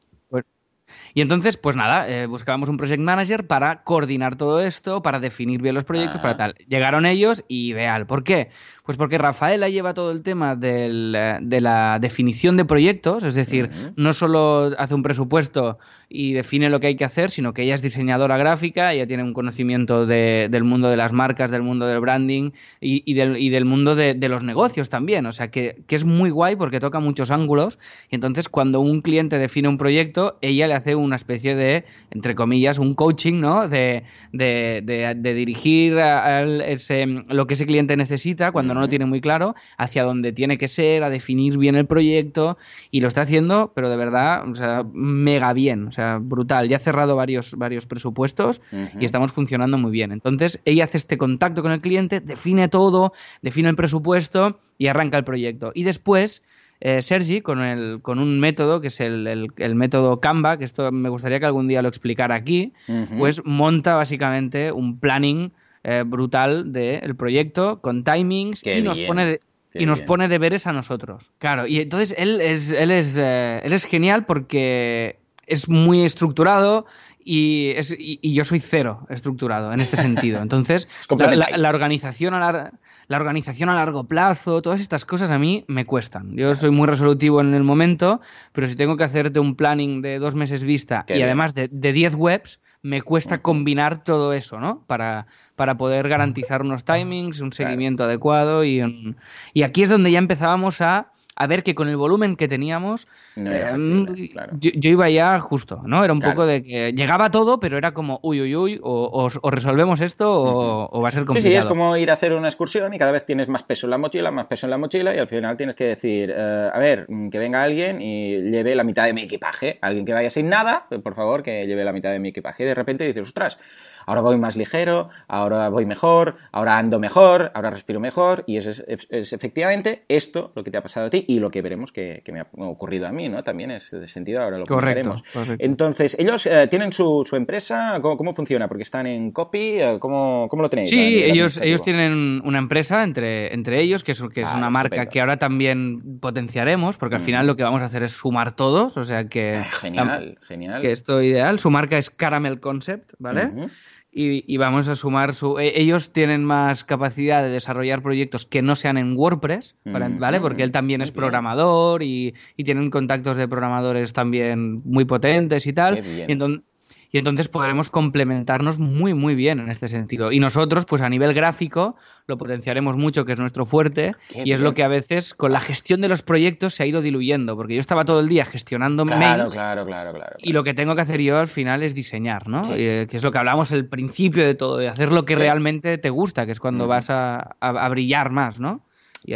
Y entonces, pues nada, eh, buscábamos un project manager para coordinar todo esto, para definir bien los proyectos, Ah. para tal. Llegaron ellos y ideal. ¿Por qué? Pues porque Rafaela lleva todo el tema del, eh, de la definición de proyectos, es decir, no solo hace un presupuesto y define lo que hay que hacer, sino que ella es diseñadora gráfica, ella tiene un conocimiento de- del mundo de las marcas, del mundo del branding y, y del, y del mundo de, de los negocios también. O sea, que, que es muy guay porque toca muchos ángulos. Y entonces, cuando un cliente define un proyecto, ella le hace una especie de, entre comillas, un coaching, ¿no? De, de, dirigir a- ese, lo que ese cliente necesita cuando no lo tiene muy claro, hacia dónde tiene que ser, a definir bien el proyecto. Y lo está haciendo, pero de verdad, o sea, mega bien, o sea, brutal. Ya ha cerrado varios, varios presupuestos y estamos funcionando muy bien. Entonces, ella hace este contacto con el cliente, define todo, define el presupuesto y arranca el proyecto. Y después, eh, Sergi, con, el, con un método, que es el, el- el método Canva, que esto me gustaría que algún día lo explicara aquí, pues monta básicamente un planning eh, brutal del proyecto con timings Qué y nos bien, pone de- qué y nos bien. pone deberes a nosotros. Claro, y entonces él es, él es, eh, él es genial porque es muy estructurado y, es, y, y yo soy cero estructurado en este sentido. Entonces, la, complementáis. la- la organización a la organización a largo plazo, todas estas cosas a mí me cuestan. Yo soy muy resolutivo en el momento, pero si tengo que hacerte un planning de dos meses vista Qué y bien. además de, de 10 webs, me cuesta combinar todo eso, ¿no? Para, para poder garantizar unos timings, un Claro. seguimiento adecuado y, un- y aquí es donde ya empezábamos a, a ver que con el volumen que teníamos, No era eh, factible, claro. yo, yo iba ya justo, ¿no? Era un Claro. poco de que llegaba todo, pero era como, uy, uy, uy, o, o- o resolvemos esto o, o va a ser Sí, complicado. sí, es como ir a hacer una excursión y cada vez tienes más peso en la mochila, más peso en la mochila y al final tienes que decir, eh, a ver, mm, que venga alguien y lleve la mitad de mi equipaje. Alguien que vaya sin nada, eh, por favor, que lleve la mitad de mi equipaje. Y de repente dices, ostras, ahora voy más ligero, ahora voy mejor, ahora ando mejor, ahora respiro mejor y es, es- es efectivamente esto lo que te ha pasado a ti y lo que veremos que, que me ha ocurrido a mí, ¿no? También es de sentido, ahora lo Correcto, correcto. Entonces, ¿ellos eh, tienen su, su empresa? ¿Cómo, cómo funciona? Porque están en copy, eh, ¿cómo, cómo lo tenéis? Sí, ellos, ellos tienen una empresa entre, entre ellos, que es, que es Ah, una marca estupendo. que ahora también potenciaremos, porque al Mm. final lo que vamos a hacer es sumar todos, o sea que, Ah, Genial, genial. que esto ideal. Su marca es Caramel Concept, ¿vale? Ujú. Y, y vamos a sumar su... e- Ellos tienen más capacidad de desarrollar proyectos que no sean en WordPress, ¿vale? Ujú. ¿vale? Porque él también es programador y, y tienen contactos de programadores también muy potentes y tal. Qué bien. Y, enton- y entonces podremos complementarnos muy, muy bien en este sentido. Y nosotros, pues a nivel gráfico, lo potenciaremos mucho, que es nuestro fuerte, Qué y es lo que a veces con la gestión de los proyectos se ha ido diluyendo, porque yo estaba todo el día gestionando Claro, mails claro, claro, claro. y lo que tengo que hacer yo al final es diseñar, ¿no? Sí. Eh, que es lo que hablamos al principio de todo, de hacer lo que Sí. realmente te gusta, que es cuando vas a, a- a brillar más, ¿no? Y.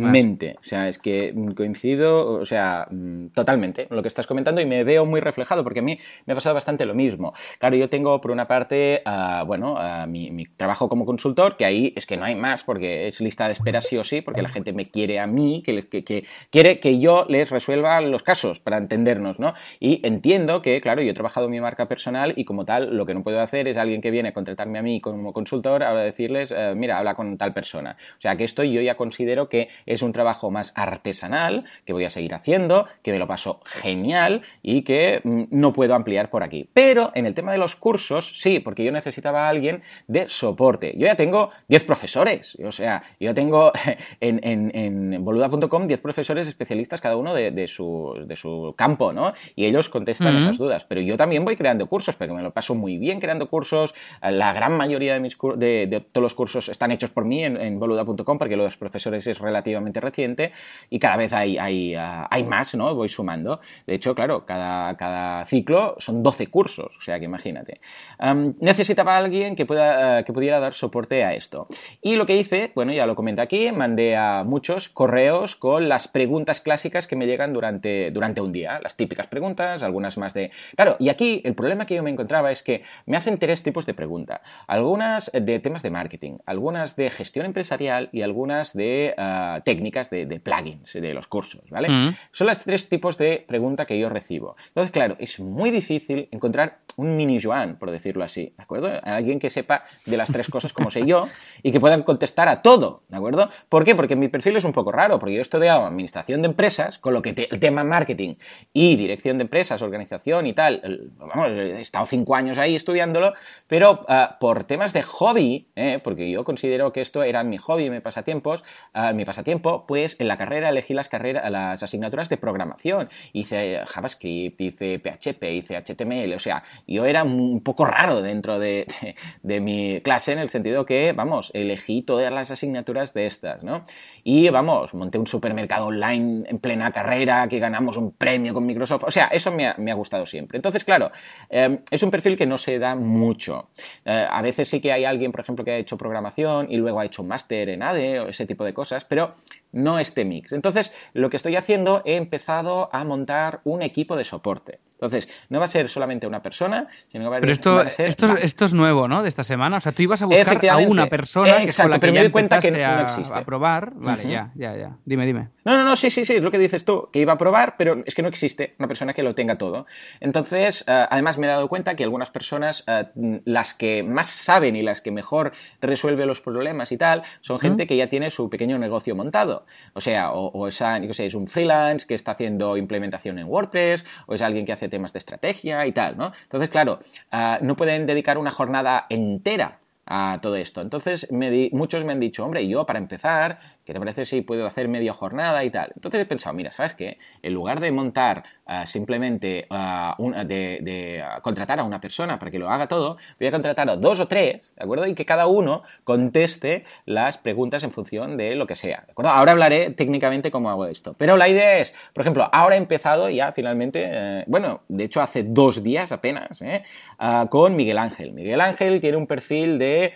Totalmente. O sea, es que mm, coincido, o sea, mm, totalmente con lo que estás comentando y me veo muy reflejado porque a mí me ha pasado bastante lo mismo. Claro, yo tengo por una parte, bueno, mi, mi trabajo como consultor, que ahí es que no hay más porque es lista de espera sí o sí, porque la gente me quiere a mí, que, que- que quiere que yo les resuelva los casos para entendernos, ¿no? Y entiendo que, claro, yo he trabajado mi marca personal y como tal, lo que no puedo hacer es alguien que viene a contratarme a mí como consultor, ahora decirles, eh, mira, habla con tal persona. O sea, que esto yo ya considero que es un trabajo más artesanal, que voy a seguir haciendo, que me lo paso genial y que mm, no puedo ampliar por aquí. Pero en el tema de los cursos, sí, porque yo necesitaba a alguien de soporte. Yo ya tengo 10 profesores, o sea, yo tengo en, en, en boluda.com 10 profesores especialistas, cada uno de, de su, de su campo, ¿no? Y ellos contestan esas dudas. Pero yo también voy creando cursos, porque me lo paso muy bien creando cursos. La gran mayoría de, mis de, de todos los cursos están hechos por mí en, en boluda.com, porque los profesores es relativamente reciente y cada vez hay, hay, ah, hay más, ¿no? Voy sumando. De hecho, claro, cada, cada ciclo son 12 cursos, o sea que imagínate. Am, necesitaba alguien que, pueda, ah, que pudiera dar soporte a esto. Y lo que hice, bueno, ya lo comenté aquí, mandé a muchos correos con las preguntas clásicas que me llegan durante, durante un día. Las típicas preguntas, algunas más de... Claro, y aquí el problema que yo me encontraba es que me hacen tres tipos de pregunta. Algunas de temas de marketing, algunas de gestión empresarial y algunas de de ah, técnicas de, de plugins de los cursos, ¿vale? Mm. Son los tres tipos de pregunta que yo recibo. Entonces, claro, es muy difícil encontrar un mini Joan, por decirlo así, ¿de acuerdo? Alguien que sepa de las tres cosas como sé yo y que pueda contestar a todo, ¿de acuerdo? ¿Por qué? Porque mi perfil es un poco raro, porque yo he estudiado administración de empresas, con lo que te- el tema marketing y dirección de empresas, organización y tal, el- vamos, he estado cinco años ahí estudiándolo, pero ah, por temas de hobby, ¿eh? porque yo considero que esto era mi hobby, mi pasatiempos, mi pasatiempo, pues en la carrera elegí las carreras, las asignaturas de programación. Hice JavaScript, hice PHP, hice HTML, o sea, yo era un poco raro dentro de, de- mi clase en el sentido que, vamos, elegí todas las asignaturas de estas, ¿no? Y vamos, monté un supermercado online en plena carrera, que ganamos un premio con Microsoft, o sea, eso me ha, gustado siempre. Entonces, claro, eh, es un perfil que no se da mucho. Eh, a veces sí que hay alguien, por ejemplo, que ha hecho programación y luego ha hecho un máster en ADE o ese tipo de cosas, pero no este mix. Entonces, lo que estoy haciendo, he empezado a montar un equipo de soporte. Entonces, no va a ser solamente una persona, sino que va a, Pero esto, a ser esto, esto es nuevo, ¿no? De esta semana. O sea, tú ibas a buscar a una persona exacto, con la que pero me di cuenta que no a- existe. a probar. Vale, ya, ya, ya. Dime, dime. No, no, no, sí, sí, sí, es lo que dices tú, que iba a probar, pero es que no existe una persona que lo tenga todo. Entonces, eh, además me he dado cuenta que algunas personas, eh, las que más saben y las que mejor resuelven los problemas y tal, son gente que ya tiene su pequeño negocio montado. O sea, o, o es, a- yo qué sé, es un freelance que está haciendo implementación en WordPress, o es alguien que hace temas de estrategia y tal, ¿no? Entonces, claro, ah, no pueden dedicar una jornada entera a todo esto. Entonces, muchos me han dicho, hombre, yo para empezar, ¿qué te parece si puedo hacer media jornada y tal? Entonces he pensado, mira, ¿sabes qué? En lugar de montar ah, simplemente ah, de, ah, contratar a una persona para que lo haga todo, voy a contratar a dos o tres, ¿de acuerdo? Y que cada uno conteste las preguntas en función de lo que sea, ¿de acuerdo? Ahora hablaré técnicamente cómo hago esto. Pero la idea es, por ejemplo, ahora he empezado ya finalmente, eh, bueno, de hecho hace dos días apenas, ¿eh? Con Miguel Ángel. Miguel Ángel tiene un perfil de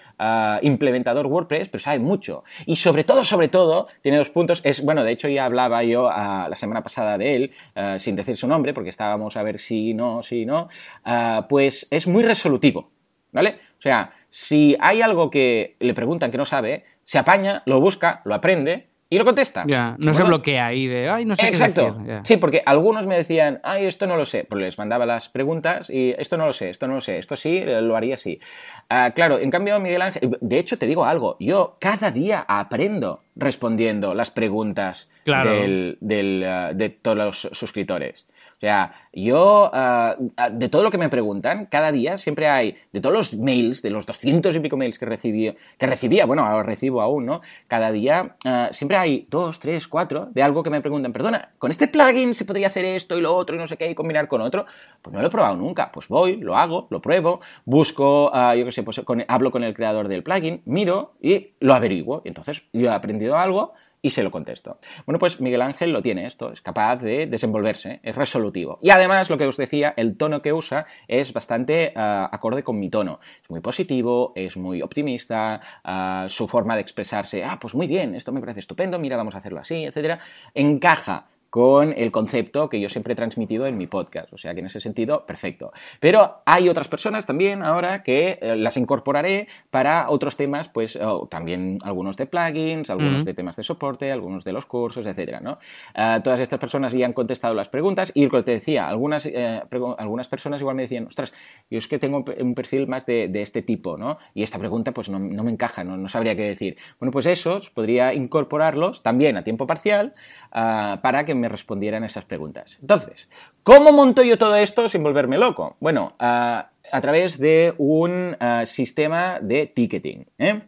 implementador WordPress, pero sabe mucho. Y sobre todo, sobre todo, tiene dos puntos. Es, bueno, de hecho ya hablaba yo ah, la semana pasada de él, ah, sin decir su nombre, porque estábamos a ver si no, si no. Ah, pues es muy resolutivo, ¿vale? O sea, si hay algo que le preguntan que no sabe, se apaña, lo busca, lo aprende y lo contesta. Ya, no se bloquea ahí de, ay, no sé Exacto. qué decir. Ya. Sí, porque algunos me decían, ay, esto no lo sé. Pues les mandaba las preguntas y esto no lo sé, esto no lo sé, esto sí, eh, lo haría así. Ah, claro, en cambio, Miguel Ángel, de hecho, te digo algo, yo cada día aprendo respondiendo las preguntas Claro. del- del, ah, de todos los suscriptores. O sea, yo, ah, de todo lo que me preguntan, cada día siempre hay, de todos los mails, de los doscientos y pico mails que recibí, que recibía, bueno, ahora recibo aún, ¿no? Cada día ah, siempre hay dos, tres, cuatro de algo que me preguntan, perdona, ¿con este plugin se podría hacer esto y lo otro y no sé qué y combinar con otro? Pues no lo he probado nunca. Pues voy, lo hago, lo pruebo, busco, ah, yo qué sé, pues con- hablo con el creador del plugin, miro y lo averiguo. Y entonces yo he aprendido algo y se lo contesto. Bueno, pues Miguel Ángel lo tiene esto, es capaz de desenvolverse, es resolutivo. Y además, lo que os decía, el tono que usa es bastante ah, acorde con mi tono. Es muy positivo, es muy optimista, ah, su forma de expresarse, ah, pues muy bien, esto me parece estupendo, mira, vamos a hacerlo así, etcétera, encaja con el concepto que yo siempre he transmitido en mi podcast. O sea que en ese sentido, perfecto. Pero hay otras personas también ahora que eh, las incorporaré para otros temas, pues oh, también algunos de plugins, algunos de temas de soporte, algunos de los cursos, etcétera, ¿no? Ah, todas estas personas ya han contestado las preguntas y lo que te decía, algunas, eh, algunas personas igual me decían, ostras, yo es que tengo un perfil más de, de este tipo, ¿no? Y esta pregunta pues no, no me encaja, no, no sabría qué decir. Bueno, pues esos podría incorporarlos también a tiempo parcial ah, para que me respondieran esas preguntas. Entonces, ¿cómo monto yo todo esto sin volverme loco? Bueno, a través de un sistema de ticketing, ¿eh?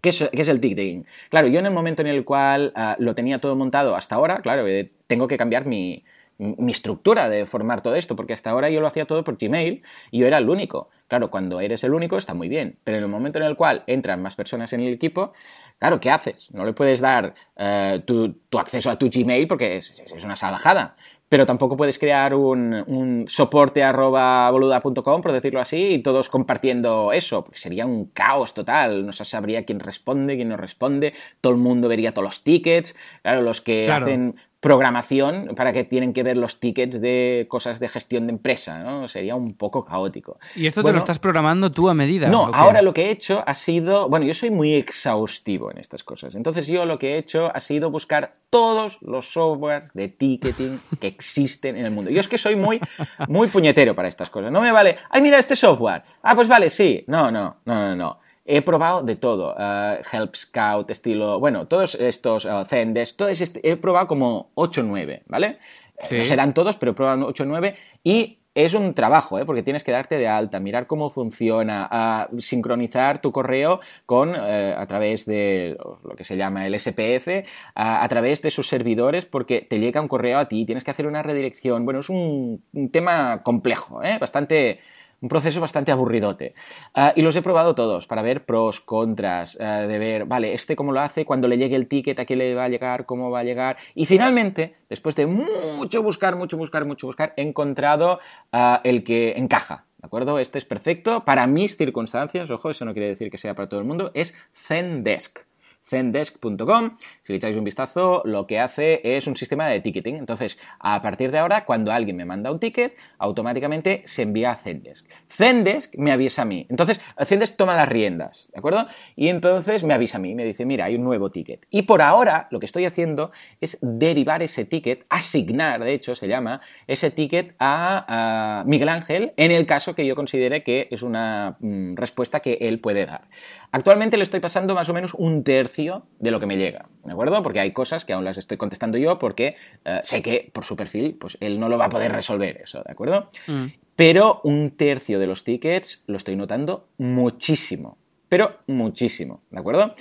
¿Qué es, el ticketing? Claro, yo en el momento en el cual lo tenía todo montado hasta ahora, claro, eh, tengo que cambiar mi, mi estructura de formar todo esto, porque hasta ahora yo lo hacía todo por Gmail y yo era el único. Claro, cuando eres el único está muy bien, pero en el momento en el cual entran más personas en el equipo, claro, ¿qué haces? No le puedes dar eh, tu, tu acceso a tu Gmail porque es, es una salajada. Pero tampoco puedes crear un, un soporte arroba boluda.com, por decirlo así, y todos compartiendo eso, porque sería un caos total. No se sabría quién responde, quién no responde, todo el mundo vería todos los tickets. Claro, los que Claro. hacen programación para que tienen que ver los tickets de cosas de gestión de empresa, ¿no? Sería un poco caótico. ¿Y esto te lo estás programando tú a medida? No, ahora lo que he hecho ha sido, bueno, yo soy muy exhaustivo en estas cosas, entonces yo lo que he hecho ha sido buscar todos los softwares de ticketing que existen en el mundo. Yo es que soy muy, muy puñetero para estas cosas. No me vale, ay, mira este software. Ah, pues vale, sí. No, no, no, no, no. He probado de todo. Uh, Help Scout, estilo. Bueno, todos estos uh, Zendesk, todo este, he probado como 8 o 9, ¿vale? Sí. No serán todos, pero he probado 8 o 9 y es un trabajo, ¿eh? porque tienes que darte de alta, mirar cómo funciona, sincronizar tu correo con eh, a través de lo que se llama el SPF, a, a, través de sus servidores, porque te llega un correo a ti, tienes que hacer una redirección. Bueno, es un, un tema complejo, ¿eh? bastante un proceso bastante aburridote. Uh, y los he probado todos para ver pros, contras, uh, de ver, vale, este cómo lo hace, cuando le llegue el ticket, a qué le va a llegar, cómo va a llegar. Y finalmente, después de mucho buscar, mucho buscar, mucho buscar, he encontrado uh, el que encaja. ¿De acuerdo? Este es perfecto para mis circunstancias. Ojo, eso no quiere decir que sea para todo el mundo. Es Zendesk zendesk.com. Si le echáis un vistazo, lo que hace es un sistema de ticketing. Entonces, a partir de ahora, cuando alguien me manda un ticket, automáticamente se envía a Zendesk. Zendesk me avisa a mí. Entonces, Zendesk toma las riendas, ¿de acuerdo? Y entonces me avisa a mí, me dice, mira, hay un nuevo ticket. Y por ahora, lo que estoy haciendo es derivar ese ticket, asignar, de hecho, se llama, ese ticket a, Miguel Ángel, en el caso que yo considere que es una mm, respuesta que él puede dar. Actualmente le estoy pasando más o menos un tercio de lo que me llega, ¿de acuerdo? Porque hay cosas que aún las estoy contestando yo porque uh, sé que por su perfil, pues él no lo va a poder resolver eso, ¿de acuerdo? Mm. Pero un tercio de los tickets lo estoy notando muchísimo, pero muchísimo, ¿de acuerdo?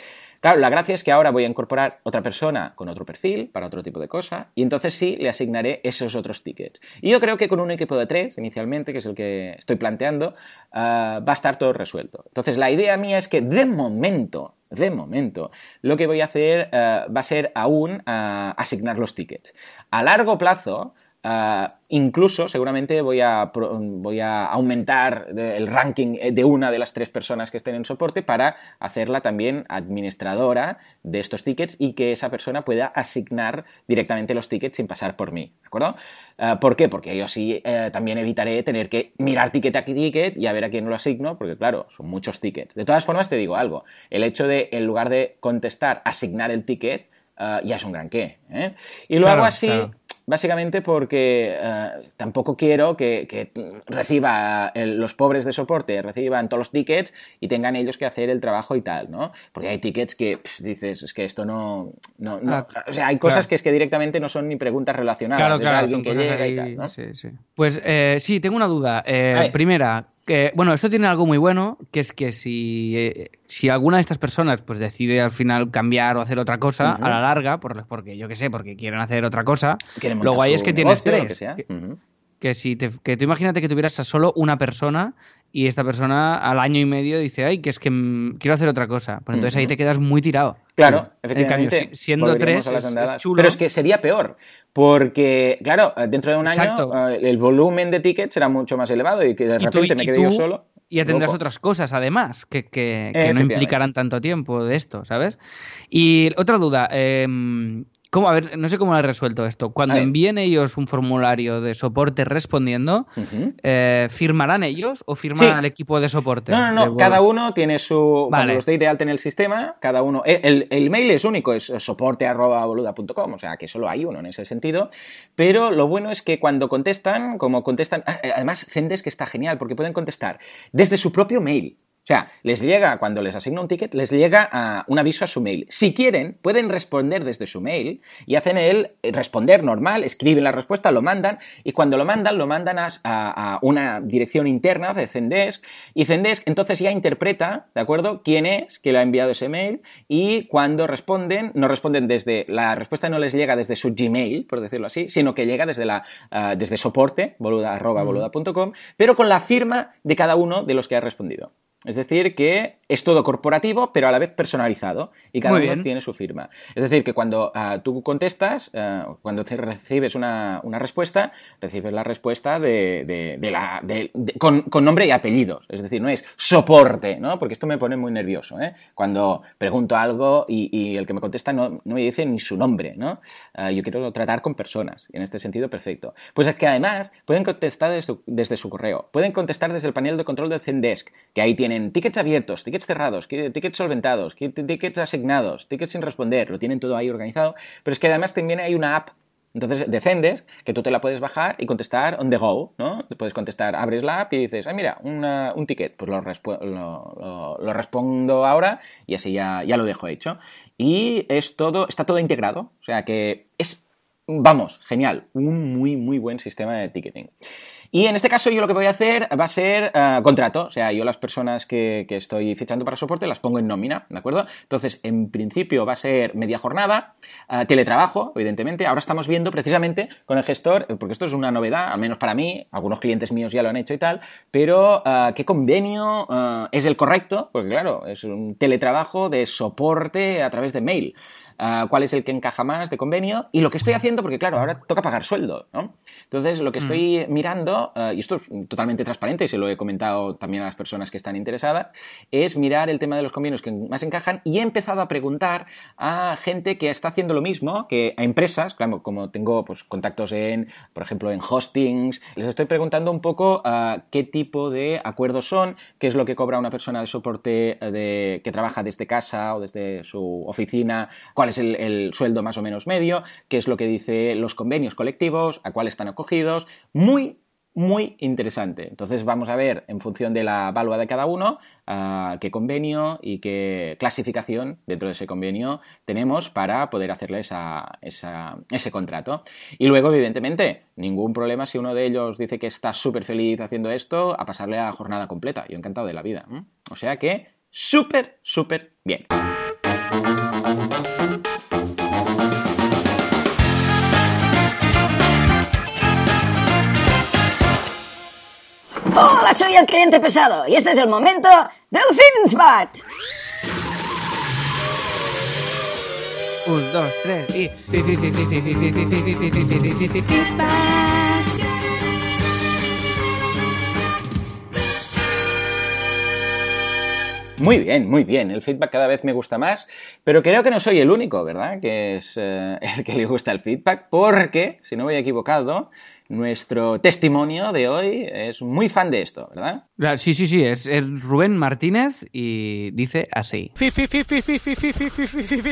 Claro, la gracia es que ahora voy a incorporar otra persona con otro perfil para otro tipo de cosa y entonces sí le asignaré esos otros tickets. Y yo creo que con un equipo de tres, inicialmente, que es el que estoy planteando, uh, va a estar todo resuelto. Entonces la idea mía es que de momento, de momento, lo que voy a hacer uh, va a ser aún uh, asignar los tickets. A largo plazo, Uh, incluso seguramente voy a, voy a aumentar el ranking de una de las tres personas que estén en soporte para hacerla también administradora de estos tickets y que esa persona pueda asignar directamente los tickets sin pasar por mí, ¿de acuerdo? Uh, ¿Por qué? Porque yo así uh, también evitaré tener que mirar ticket a ticket y a ver a quién lo asigno, porque claro, son muchos tickets. De todas formas, te digo algo, el hecho de, en lugar de contestar, asignar el ticket, ya es un gran qué. ¿eh? Y lo claro, hago así... Claro básicamente porque uh, tampoco quiero que, que reciba el, los pobres de soporte, reciban todos los tickets y tengan ellos que hacer el trabajo y tal, ¿no? Porque hay tickets que pff, dices, es que esto no... no, no ah, o sea, hay cosas claro. que es que directamente no son ni preguntas relacionadas. Claro, claro, alguien que llega ahí, y tal, ¿no? sí, sí. Pues eh, sí, tengo una duda. Eh, primera, que, bueno, esto tiene algo muy bueno, que es que si, eh, si alguna de estas personas pues decide al final cambiar o hacer otra cosa, uh -huh. a la larga, por, porque yo qué sé, porque quieren hacer otra cosa, lo guay es que tienes tres. Que, que, uh -huh. que, si te, que tú imagínate que tuvieras a solo una persona y esta persona al año y medio dice, ay, que es que quiero hacer otra cosa. Pues entonces uh -huh. ahí te quedas muy tirado. Claro, efectivamente. En cambio, siendo tres, es, es chulo. Pero es que sería peor, porque, claro, dentro de un Exacto. año uh, el volumen de tickets será mucho más elevado y que de repente tú, me quede yo solo. Y ya tendrás loco. otras cosas, además, que, que, que no implicarán tanto tiempo de esto, ¿sabes? Y otra duda, eh, ¿Cómo? A ver, no sé cómo lo he resuelto esto. Cuando envíen ellos un formulario de soporte respondiendo, uh -huh. eh, ¿firmarán ellos o firmarán sí. el equipo de soporte? No, no, no. Cada uno tiene su. Vale. Cuando los de alta en el sistema, cada uno. Eh, el, el mail es único, es soporte.boluda.com, o sea que solo hay uno en ese sentido. Pero lo bueno es que cuando contestan, como contestan. Ah, además, Zendesk está genial porque pueden contestar desde su propio mail. O sea, les llega, cuando les asigna un ticket, les llega uh, un aviso a su mail. Si quieren, pueden responder desde su mail y hacen el eh, responder normal, escriben la respuesta, lo mandan y cuando lo mandan, lo mandan a, a, a una dirección interna de Zendesk y Zendesk entonces ya interpreta, ¿de acuerdo?, quién es que le ha enviado ese mail y cuando responden, no responden desde, la respuesta no les llega desde su Gmail, por decirlo así, sino que llega desde, la, uh, desde soporte, boluda, boluda.com, pero con la firma de cada uno de los que ha respondido. Es decir, que es todo corporativo, pero a la vez personalizado y cada Muy uno bien. tiene su firma. Es decir, que cuando ah, tú contestas, ah, cuando te recibes una, una respuesta, recibes la respuesta de, de- de la, de- con, con nombre y apellidos. Es decir, no es soporte, ¿no? Porque esto me pone muy nervioso, ¿eh? Cuando pregunto algo y, y el que me contesta no, no me dice ni su nombre, ¿no? Ah, yo quiero tratar con personas y en este sentido perfecto. Pues es que además pueden contestar desde su, desde su correo, pueden contestar desde el panel de control del Zendesk, que ahí tienen tickets abiertos, tickets cerrados, tickets solventados, tickets asignados, tickets sin responder, lo tienen todo ahí organizado, pero es que además también hay una app entonces, de Zendesk, que tú te la puedes bajar y contestar on the go, ¿no? Puedes contestar, abres la app y dices, ah, mira, una- un ticket, pues lo- lo- lo respondo ahora y así ya, ya lo dejo hecho. Y es todo, está todo integrado, o sea que es, vamos, genial, un muy, muy buen sistema de ticketing. Y en este caso yo lo que voy a hacer va a ser eh, contrato, o sea, yo las personas que, que estoy fichando para soporte las pongo en nómina, ¿de acuerdo? Entonces, en principio va a ser media jornada, eh, teletrabajo, evidentemente. Ahora estamos viendo precisamente con el gestor, eh, porque esto es una novedad, al menos para mí, algunos clientes míos ya lo han hecho y tal, pero ¿qué convenio es el correcto? Porque claro, es un teletrabajo de soporte a través de mail. Ah, cuál es el que encaja más de convenio y lo que estoy haciendo, porque claro, ahora toca pagar sueldo, ¿no? Entonces, lo que estoy mirando, ah, y esto es totalmente transparente y se lo he comentado también a las personas que están interesadas, es mirar el tema de los convenios que más encajan y he empezado a preguntar a gente que está haciendo lo mismo, que a empresas, claro, como tengo pues, contactos en, por ejemplo, en hostings, les estoy preguntando un poco ah, qué tipo de acuerdos son, qué es lo que cobra una persona de soporte eh, de, que trabaja desde casa o desde su oficina, cuál es el, el sueldo más o menos medio, qué es lo que dice los convenios colectivos, a cuál están acogidos. Muy, muy interesante. Entonces vamos a ver en función de la valua de cada uno ah, qué convenio y qué clasificación dentro de ese convenio tenemos para poder hacerle esa- ese contrato. Y luego, evidentemente, ningún problema si uno de ellos dice que está súper feliz haciendo esto, a pasarle a jornada completa. Yo encantado de la vida. O sea que súper, súper bien. Hola, soy el cliente pesado y este es el momento del Finsbat. Un, dos, tres y. Muy bien, muy bien. El feedback cada vez me gusta más, pero creo que no soy el único, ¿verdad? Que es eh, el que le gusta el feedback, porque, si no voy equivocado, nuestro testimonio de hoy es muy fan de esto, ¿verdad? Sí, sí, sí, es, Rubén Martínez y dice así.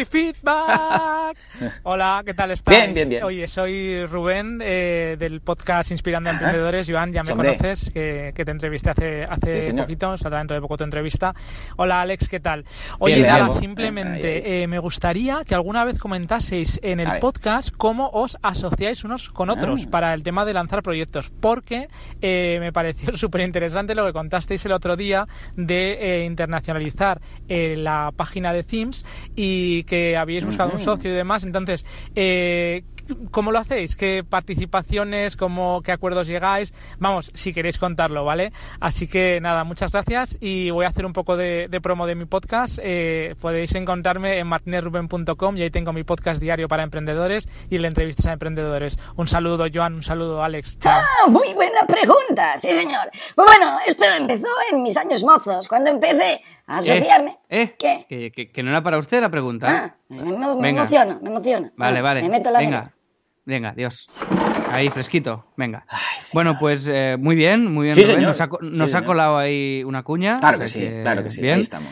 Feedback. Hola, ¿qué tal estás? Bien, bien, bien. Oye, soy Rubén eh, del podcast Inspirando a Emprendedores. Joan, ya me conoces, que, que, te entrevisté hace, hace sí, poquito, o dentro de poco te entrevista. Hola, Alex, ¿qué tal? Oye, bien, nada, simplemente bien, eh, me gustaría que alguna vez comentaseis en el podcast cómo os asociáis unos con otros ah. para el tema de lanzar proyectos, porque eh, me pareció súper interesante lo que contasteis el otro día de eh, internacionalizar eh, la página de Themes y que habíais buscado un socio y demás. Entonces, eh, ¿cómo lo hacéis? ¿Qué participaciones? ¿Cómo, ¿Qué acuerdos llegáis? Vamos, si queréis contarlo, ¿vale? Así que nada, muchas gracias y voy a hacer un poco de, de promo de mi podcast. Eh, podéis encontrarme en martinezruben.com y ahí tengo mi podcast diario para emprendedores y le entrevistas a emprendedores. Un saludo, Joan, un saludo, Alex. Chao. Ah, muy buena pregunta, sí señor. Pues bueno, esto empezó en mis años mozos, cuando empecé a asociarme. ¿Eh? ¿Qué? Que, que- que no era para usted la pregunta. Ah, pues me, me Venga. emociono, me emociono. Vale, vale. Me meto la Venga. Venga, Dios. Ahí, fresquito. Venga. Bueno, pues eh, muy bien, muy bien. Sí, señor. Nos ha, co- nos Sí, ha señor. colado ahí una cuña. Claro que sí, claro que sí. bien. Ahí estamos.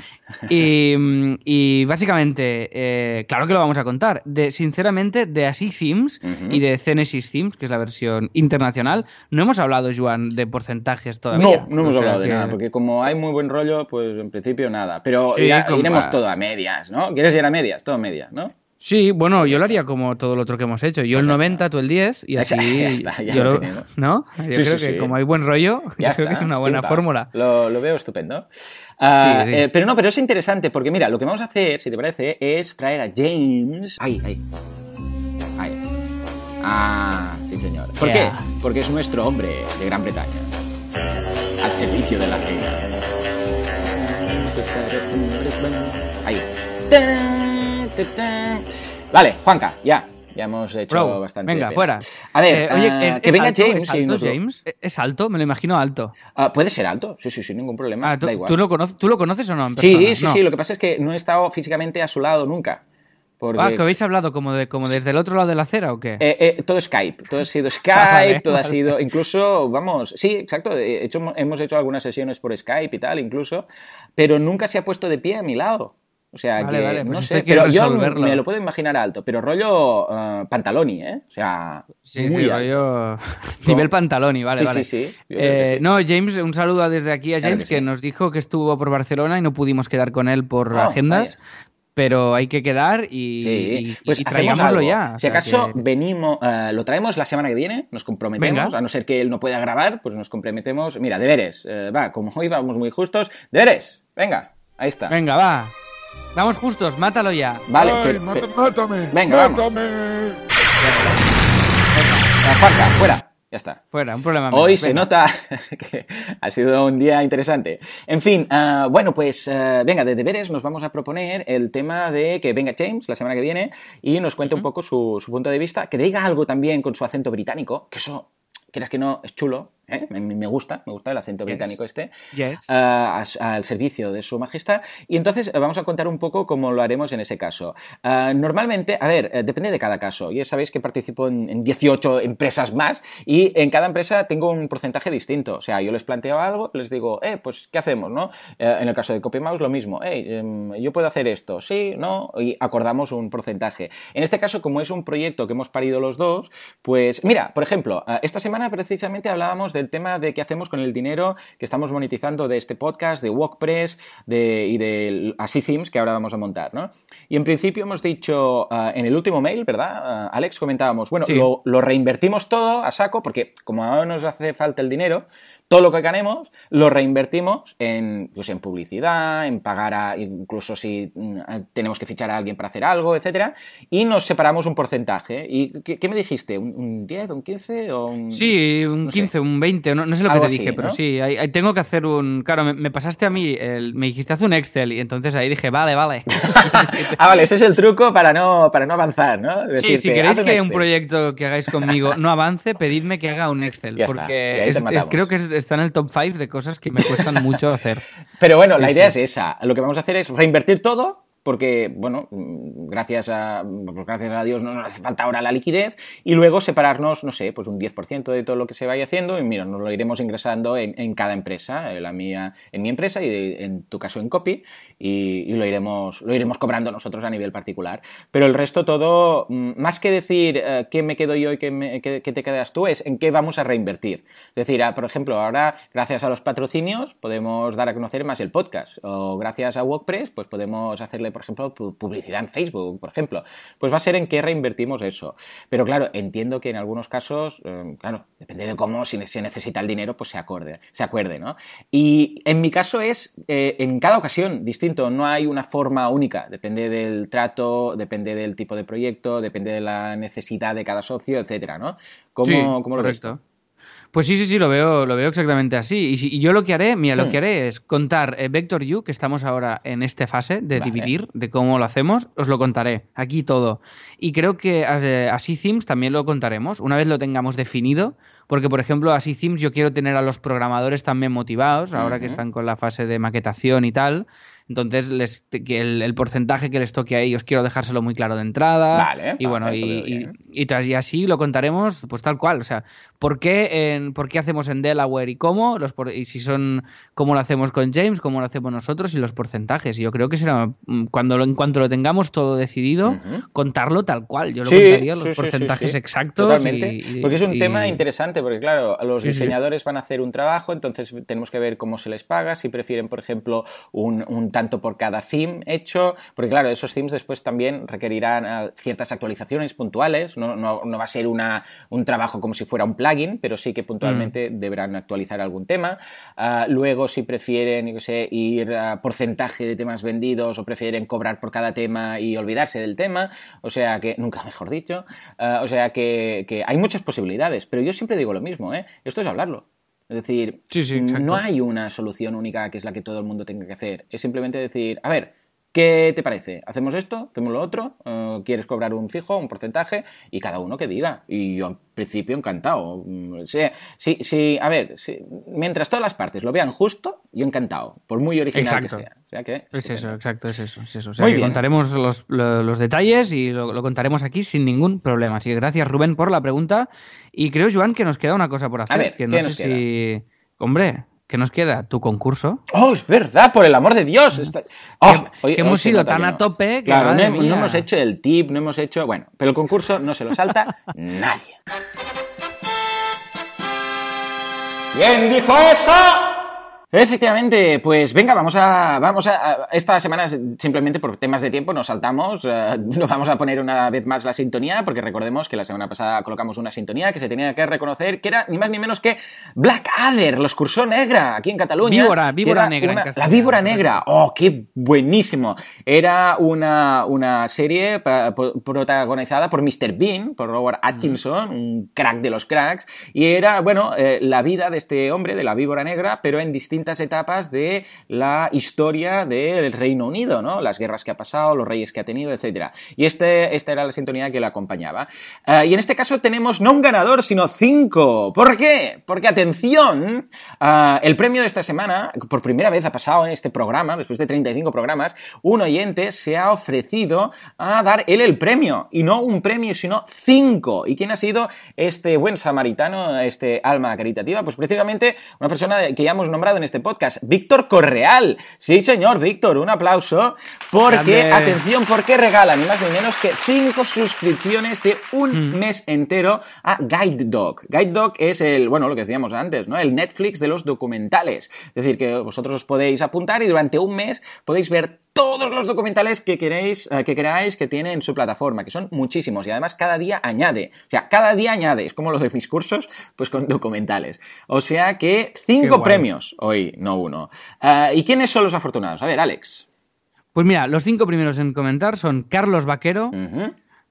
Y, mm, y básicamente, eh, claro que lo vamos a contar. De, sinceramente, de Así Themes y de Genesis Themes, que es la versión internacional, no hemos hablado, Joan, de porcentajes todavía. No, no hemos O sea hablado de nada, porque como hay muy buen rollo, pues en principio nada. Pero Sí, irá- como- iremos todo a medias, ¿no? ¿Quieres ir a medias? Todo a medias, ¿no? Sí, bueno, yo lo haría como todo lo otro que hemos hecho. Yo Pues el ya 90, tú el 10 y así. está, ya está, ya yo lo. ¿No? Yo Sí, creo sí, que sí. como hay buen rollo, Ya yo creo que es una buena fórmula. Lo, lo veo estupendo. Ah, eh, pero no, pero es interesante porque mira, lo que vamos a hacer, si te parece, es traer a James. Ahí, ahí. Ahí. Ah, sí, señor. ¿Por Yeah. qué? Porque es nuestro hombre de Gran Bretaña. Al servicio de la reina. Ahí. Vale, Juanca, ya. Ya hemos hecho Bro, bastante. venga, fuera. A ver, Eh, oye, ah, ¿es, que es venga alto, James. ¿Es alto, nos James? ¿Es- ¿Es alto? Me lo imagino alto. Ah, puede ser alto, sí, sí, sin ningún problema. Ah, ¿tú, da igual. ¿tú lo conoces, ¿Tú lo conoces o no? en Sí, sí, No. sí. Lo que pasa es que no he estado físicamente a su lado nunca. Porque Ah, ¿que habéis hablado como, de, como desde el otro lado de la acera o qué? Eh, eh, todo Skype, todo ha sido Skype, Vale, todo ha vale. sido, incluso, vamos, sí, exacto, de hecho, hemos hecho algunas sesiones por Skype y tal, incluso, pero nunca se ha puesto de pie a mi lado. O sea, Vale, que vale, pues no sé, pero yo resolverlo. me lo puedo imaginar alto, pero rollo eh, pantaloni, ¿eh? O sea, Sí, muy sí, rollo... Nivel pantaloni, vale, Sí, vale. sí, sí, Eh, sí. No, James, un saludo desde aquí a Claro James, que nos dijo que estuvo por Barcelona y no pudimos quedar con él por Oh, agendas, vaya. pero hay que quedar y, Sí, y- pues y traigámoslo ya. Si acaso que- venimos, eh, lo traemos la semana que viene, nos comprometemos, Venga. a no ser que él no pueda grabar, pues nos comprometemos. Mira, deberes, va, como hoy vamos muy justos, deberes, venga, ahí está. Venga, va. Vamos justos, mátalo ya. Vale, Ay, pero- mata- pero- mátame. Venga, vamos. mátame. ya está. Juanca, fuera, ya está. Fuera, un problema menos. Hoy se Venga. nota que ha sido un día interesante. En fin, ah, bueno, pues ah, venga, de deberes nos vamos a proponer el tema de que venga James la semana que viene y nos cuente un poco su, su punto de vista, que diga algo también con su acento británico, que eso, quieras que no, es chulo, ¿eh? me, gusta, me gusta el acento Yes. británico este. Yes. a- al servicio de su majestad. Y entonces eh, vamos a contar un poco cómo lo haremos en ese caso. Normalmente, a ver, eh, depende de cada caso. Ya sabéis que participo en, en 18 empresas más y en cada empresa tengo un porcentaje distinto. O sea, yo les planteo algo, les digo, eh, pues, ¿qué hacemos? ¿no? Eh, en el caso de CopyMouse, lo mismo. Hey, em, yo puedo hacer esto, sí, no, y acordamos un porcentaje. En este caso, como es un proyecto que hemos parido los dos, pues, mira, por ejemplo, esta semana precisamente hablábamos del tema de qué hacemos con el dinero que estamos monetizando de este podcast, de WordPress de, y de Así Themes que ahora vamos a montar, ¿no? Y en principio hemos dicho ah, en el último mail, ¿verdad? Ah, Alex, comentábamos, bueno, Sí. lo, lo reinvertimos todo a saco porque como ahora nos hace falta el dinero, todo lo que ganemos lo reinvertimos en, pues, en publicidad, en pagar a, incluso si mm, tenemos que fichar a alguien para hacer algo, etcétera, y nos separamos un porcentaje. ¿Y qué, qué me dijiste? ¿Un, un 10, un 15 o un...? Sí, un no sé. 15, un 20, no, no sé lo que te así, dije, pero sí, ahí tengo que hacer un... Claro, me, me pasaste a mí, el- me dijiste haz un Excel y entonces ahí dije, vale, vale. Ah, vale, ese es el truco para no, para no avanzar, ¿no? Sí, Decirte, si queréis que un proyecto que hagáis conmigo no avance, pedidme que haga un Excel, Ya porque es- es- creo que es- está en el top 5 de cosas que me cuestan mucho hacer. Pero bueno, la idea sí. es esa. Lo que vamos a hacer es reinvertir todo. Porque, bueno, gracias a, gracias a Dios no nos hace falta ahora la liquidez y luego separarnos, no sé, pues un 10% de todo lo que se vaya haciendo y mira, nos lo iremos ingresando en, cada empresa, en la mía, en mi empresa y en tu caso en Copy y, lo, iremos, lo iremos cobrando nosotros a nivel particular. Pero el resto todo, mm, más que decir eh, qué me quedo yo y qué, me- qué te quedas tú, es en qué vamos a reinvertir. Es decir, ah, por ejemplo, ahora gracias a los patrocinios podemos dar a conocer más el podcast o gracias a WordPress pues podemos hacerle, por ejemplo, pu- publicidad en Facebook, por ejemplo. Pues va a ser en qué reinvertimos eso. Pero claro, entiendo que en algunos casos, eh, claro, depende de cómo, si se necesita el dinero, pues se acorde, se acuerde, ¿no? Y en mi caso es eh, en cada ocasión distinto, no hay una forma única, depende del trato, depende del tipo de proyecto, depende de la necesidad de cada socio, etcétera, ¿no? ¿Cómo, Sí, cómo lo ves? Pues sí, sí, sí, lo veo, lo veo exactamente así. Y, si- y yo lo que haré, mira, lo Hmm. que haré es contar eh, Vector U, que estamos ahora en esta fase de Vale. dividir, de cómo lo hacemos, os lo contaré, aquí todo. Y creo que eh, así Themes también lo contaremos, una vez lo tengamos definido, porque por ejemplo, así Themes yo quiero tener a los programadores también motivados, ahora que están con la fase de maquetación y tal. Entonces, les, que el, el porcentaje que les toque a ellos quiero dejárselo muy claro de entrada. Vale, y bueno, vale, y, veo y- y así lo contaremos pues tal cual. O sea, ¿por qué, en, por qué hacemos en Delaware y cómo? Los por- y si son cómo lo hacemos con James, cómo lo hacemos nosotros y los porcentajes. Y yo creo que será mm, cuando lo, en cuanto lo tengamos todo decidido, contarlo tal cual. Yo lo Sí, contaría los sí, porcentajes sí. exactos. Totalmente. porque es un tema interesante, porque claro, los diseñadores van a hacer un trabajo, entonces tenemos que ver cómo se les paga, si prefieren, por ejemplo, un, un tanto por cada theme hecho, porque claro, esos themes después también requerirán ah, ciertas actualizaciones puntuales, no, no- no va a ser una, un trabajo como si fuera un plugin, pero sí que puntualmente Mm. deberán actualizar algún tema. Ah, luego, si prefieren, yo sé, ir a porcentaje de temas vendidos o prefieren cobrar por cada tema y olvidarse del tema, o sea que, nunca mejor dicho, ah, o sea que, que hay muchas posibilidades, pero yo siempre digo lo mismo, ¿eh? Esto es hablarlo. Es decir, Sí, sí, exacto. no hay una solución única que es la que todo el mundo tenga que hacer. Es simplemente decir, a ver, ¿qué te parece? ¿Hacemos esto? ¿Hacemos lo otro? Eh, ¿Quieres cobrar un fijo, un porcentaje? Y cada uno que diga. Y yo, en principio, encantado. Mm, Sí, sí, sí, a ver, sí, mientras todas las partes lo vean justo, yo encantado. Por muy original Exacto. que sea. O sea que, Es eso, exacto, es eso. Es eso. O sea, Muy bien. contaremos los, lo- los detalles y lo, lo contaremos aquí sin ningún problema. Así que gracias, Rubén, por la pregunta. Y creo, Joan, que nos queda una cosa por hacer. ver, que ¿qué no nos sé si. Hombre, ¿qué nos queda? Tu concurso. ¡Oh, es verdad! ¡Por el amor de Dios! Está- Oh, hoy- que hoy hemos ido tan a no. tope que, Claro, no, no hemos hecho el tip, no hemos hecho... Bueno, pero el concurso no se lo salta nadie. ¿Quién dijo eso? Efectivamente, pues venga, vamos a, vamos a, esta semana simplemente por temas de tiempo nos saltamos, eh, no vamos a poner una vez más la sintonía, porque recordemos que la semana pasada colocamos una sintonía que se tenía que reconocer, que era ni más ni menos que Blackadder, los Cursó Negra, aquí en Cataluña. Víbora, víbora negra en una- la castellano, víbora negra, oh, qué buenísimo. Era una, una serie pa- protagonizada por Mr. Bean, por Robert Atkinson, un crack de los cracks, y era, bueno, eh, la vida de este hombre, de la víbora negra, pero en etapas de la historia del Reino Unido, ¿no? Las guerras que ha pasado, los reyes que ha tenido, etcétera. Y este, esta era la sintonía que la acompañaba. Eh, y en este caso tenemos no un ganador, sino cinco. ¿Por qué? Porque, atención, ah, el premio de esta semana, por primera vez ha pasado en este programa, después de 35 programas, un oyente se ha ofrecido a dar él el premio. Y no un premio, sino cinco. ¿Y quién ha sido este buen samaritano, este alma caritativa? Pues precisamente una persona que ya hemos nombrado en este podcast, Víctor Correal. Sí, señor, Víctor, un aplauso. Porque, atención, porque regala ni más ni menos que cinco suscripciones de un mes entero a Guide Dog. Guide Dog es el, bueno, lo que decíamos antes, ¿no? El Netflix de los documentales. Es decir, que vosotros os podéis apuntar y durante un mes podéis ver todos los documentales que queréis, eh, que queráis que tiene en su plataforma, que son muchísimos y además cada día añade. O sea, cada día añade, es como lo de mis cursos, pues con documentales. O sea que cinco premios hoy, no uno. Ah, ¿Y quiénes son los afortunados? A ver, Alex. Pues mira, los cinco primeros en comentar son Carlos Vaquero.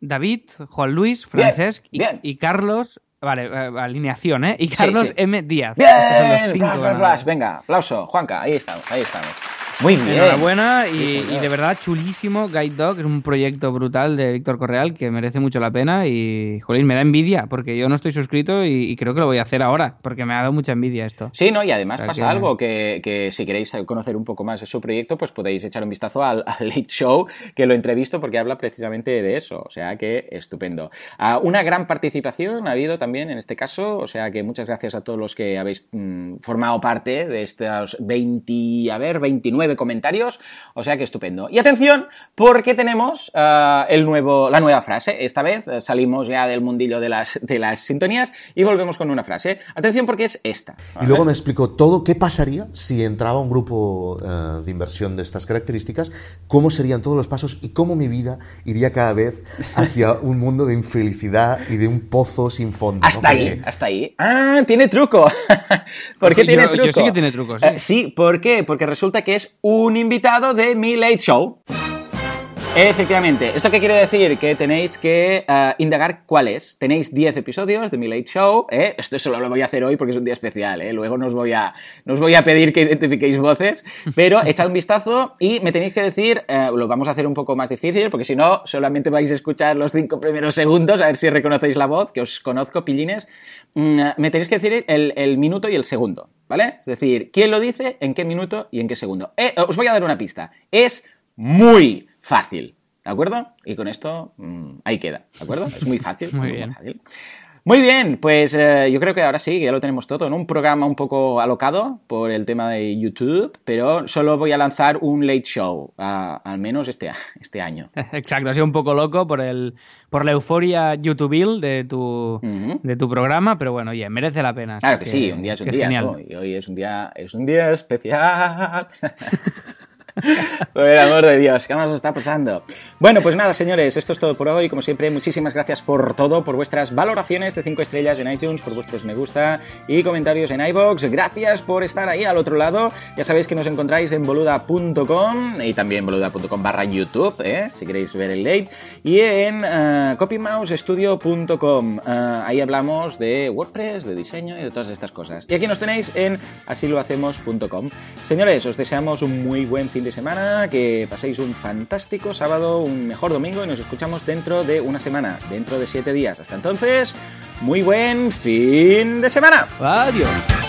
David, Juan Luis, Bien, Francesc y, bien. y Carlos. Vale, eh, alineación, ¿eh? Y Carlos sí. M. Díaz. Estos son los Bien, cinco Blas, Blas, ganadores. Blas. venga, aplauso, Juanca, ahí estamos, ahí estamos. Muy bien. Enhorabuena y, Sí, señor. y de verdad chulísimo Guide Dog, es un proyecto brutal de Víctor Correal que merece mucho la pena y, jolín, me da envidia porque yo no estoy suscrito y, y creo que lo voy a hacer ahora porque me ha dado mucha envidia esto. Sí, ¿no? Y además O sea pasa que- algo que, que si queréis conocer un poco más de su proyecto, pues podéis echar un vistazo al, al Late Show, que lo entrevisto porque habla precisamente de eso. O sea que estupendo. Ah, una gran participación ha habido también en este caso. O sea que muchas gracias a todos los que habéis mm, formado parte de estos 20, a ver, 29 comentarios. O sea que estupendo. Y atención, porque tenemos ah, el nuevo, la nueva frase. Esta vez eh, salimos ya del mundillo de las, de las sintonías y volvemos con una frase. Atención porque es esta. Y luego me explicó todo qué pasaría si entraba un grupo eh, de inversión de estas características, cómo serían todos los pasos y cómo mi vida iría cada vez hacia un mundo de infelicidad y de un pozo sin fondo. ¿no? Hasta ahí, Porque- hasta ahí. Ah, tiene truco. ¿Por qué Yo- tiene yo truco? sí que tiene truco, sí. Eh, sí, ¿por qué? Porque resulta que es un invitado de mi Late Show. Efectivamente. ¿Esto qué quiere decir? Que tenéis que eh, indagar cuál es. Tenéis 10 episodios de mi Late Show. ¿eh? Esto solo lo voy a hacer hoy porque es un día especial. ¿eh? Luego no os, voy a, no os voy a pedir que identifiquéis voces. Pero echad un vistazo y me tenéis que decir, eh, lo vamos a hacer un poco más difícil porque si no, solamente vais a escuchar los 5 primeros segundos a ver si reconocéis la voz, que os conozco, pillines. Mm, me tenéis que decir el, el minuto y el segundo. ¿Vale? Es decir, quién lo dice, en qué minuto y en qué segundo. Eh, os voy a dar una pista. Es muy fácil. ¿De acuerdo? Y con esto mm, ahí queda. ¿De acuerdo? Es muy fácil. Muy bien. fácil. Muy bien, pues eh, yo creo que ahora sí, que ya lo tenemos todo, ¿no? Un programa un poco alocado por el tema de YouTube, pero solo voy a lanzar un late show, al menos este, este año. Exacto, ha sido un poco loco por el por la euforia YouTube de tu de tu programa, pero bueno, oye, merece la pena. Claro que, sí, un día es un día. Y hoy es un día, es un día especial. Por el amor de Dios, ¿qué nos está pasando? Bueno, pues nada, señores, esto es todo por hoy. Como siempre, muchísimas gracias por todo, por vuestras valoraciones de 5 estrellas en iTunes, por vuestros me gusta y comentarios en iBox. Gracias por estar ahí al otro lado. Ya sabéis que nos encontráis en boluda.com y también boluda.com barra YouTube, ¿eh? si queréis ver el late. Y en uh, copymousestudio.com. Uh, ahí hablamos de WordPress, de diseño y de todas estas cosas. Y aquí nos tenéis en asilohacemos.com. Señores, os deseamos un muy buen fin semana, que paséis un fantástico sábado, un mejor domingo y nos escuchamos dentro de una semana, dentro de siete días. Hasta entonces, muy buen fin de semana. Adiós.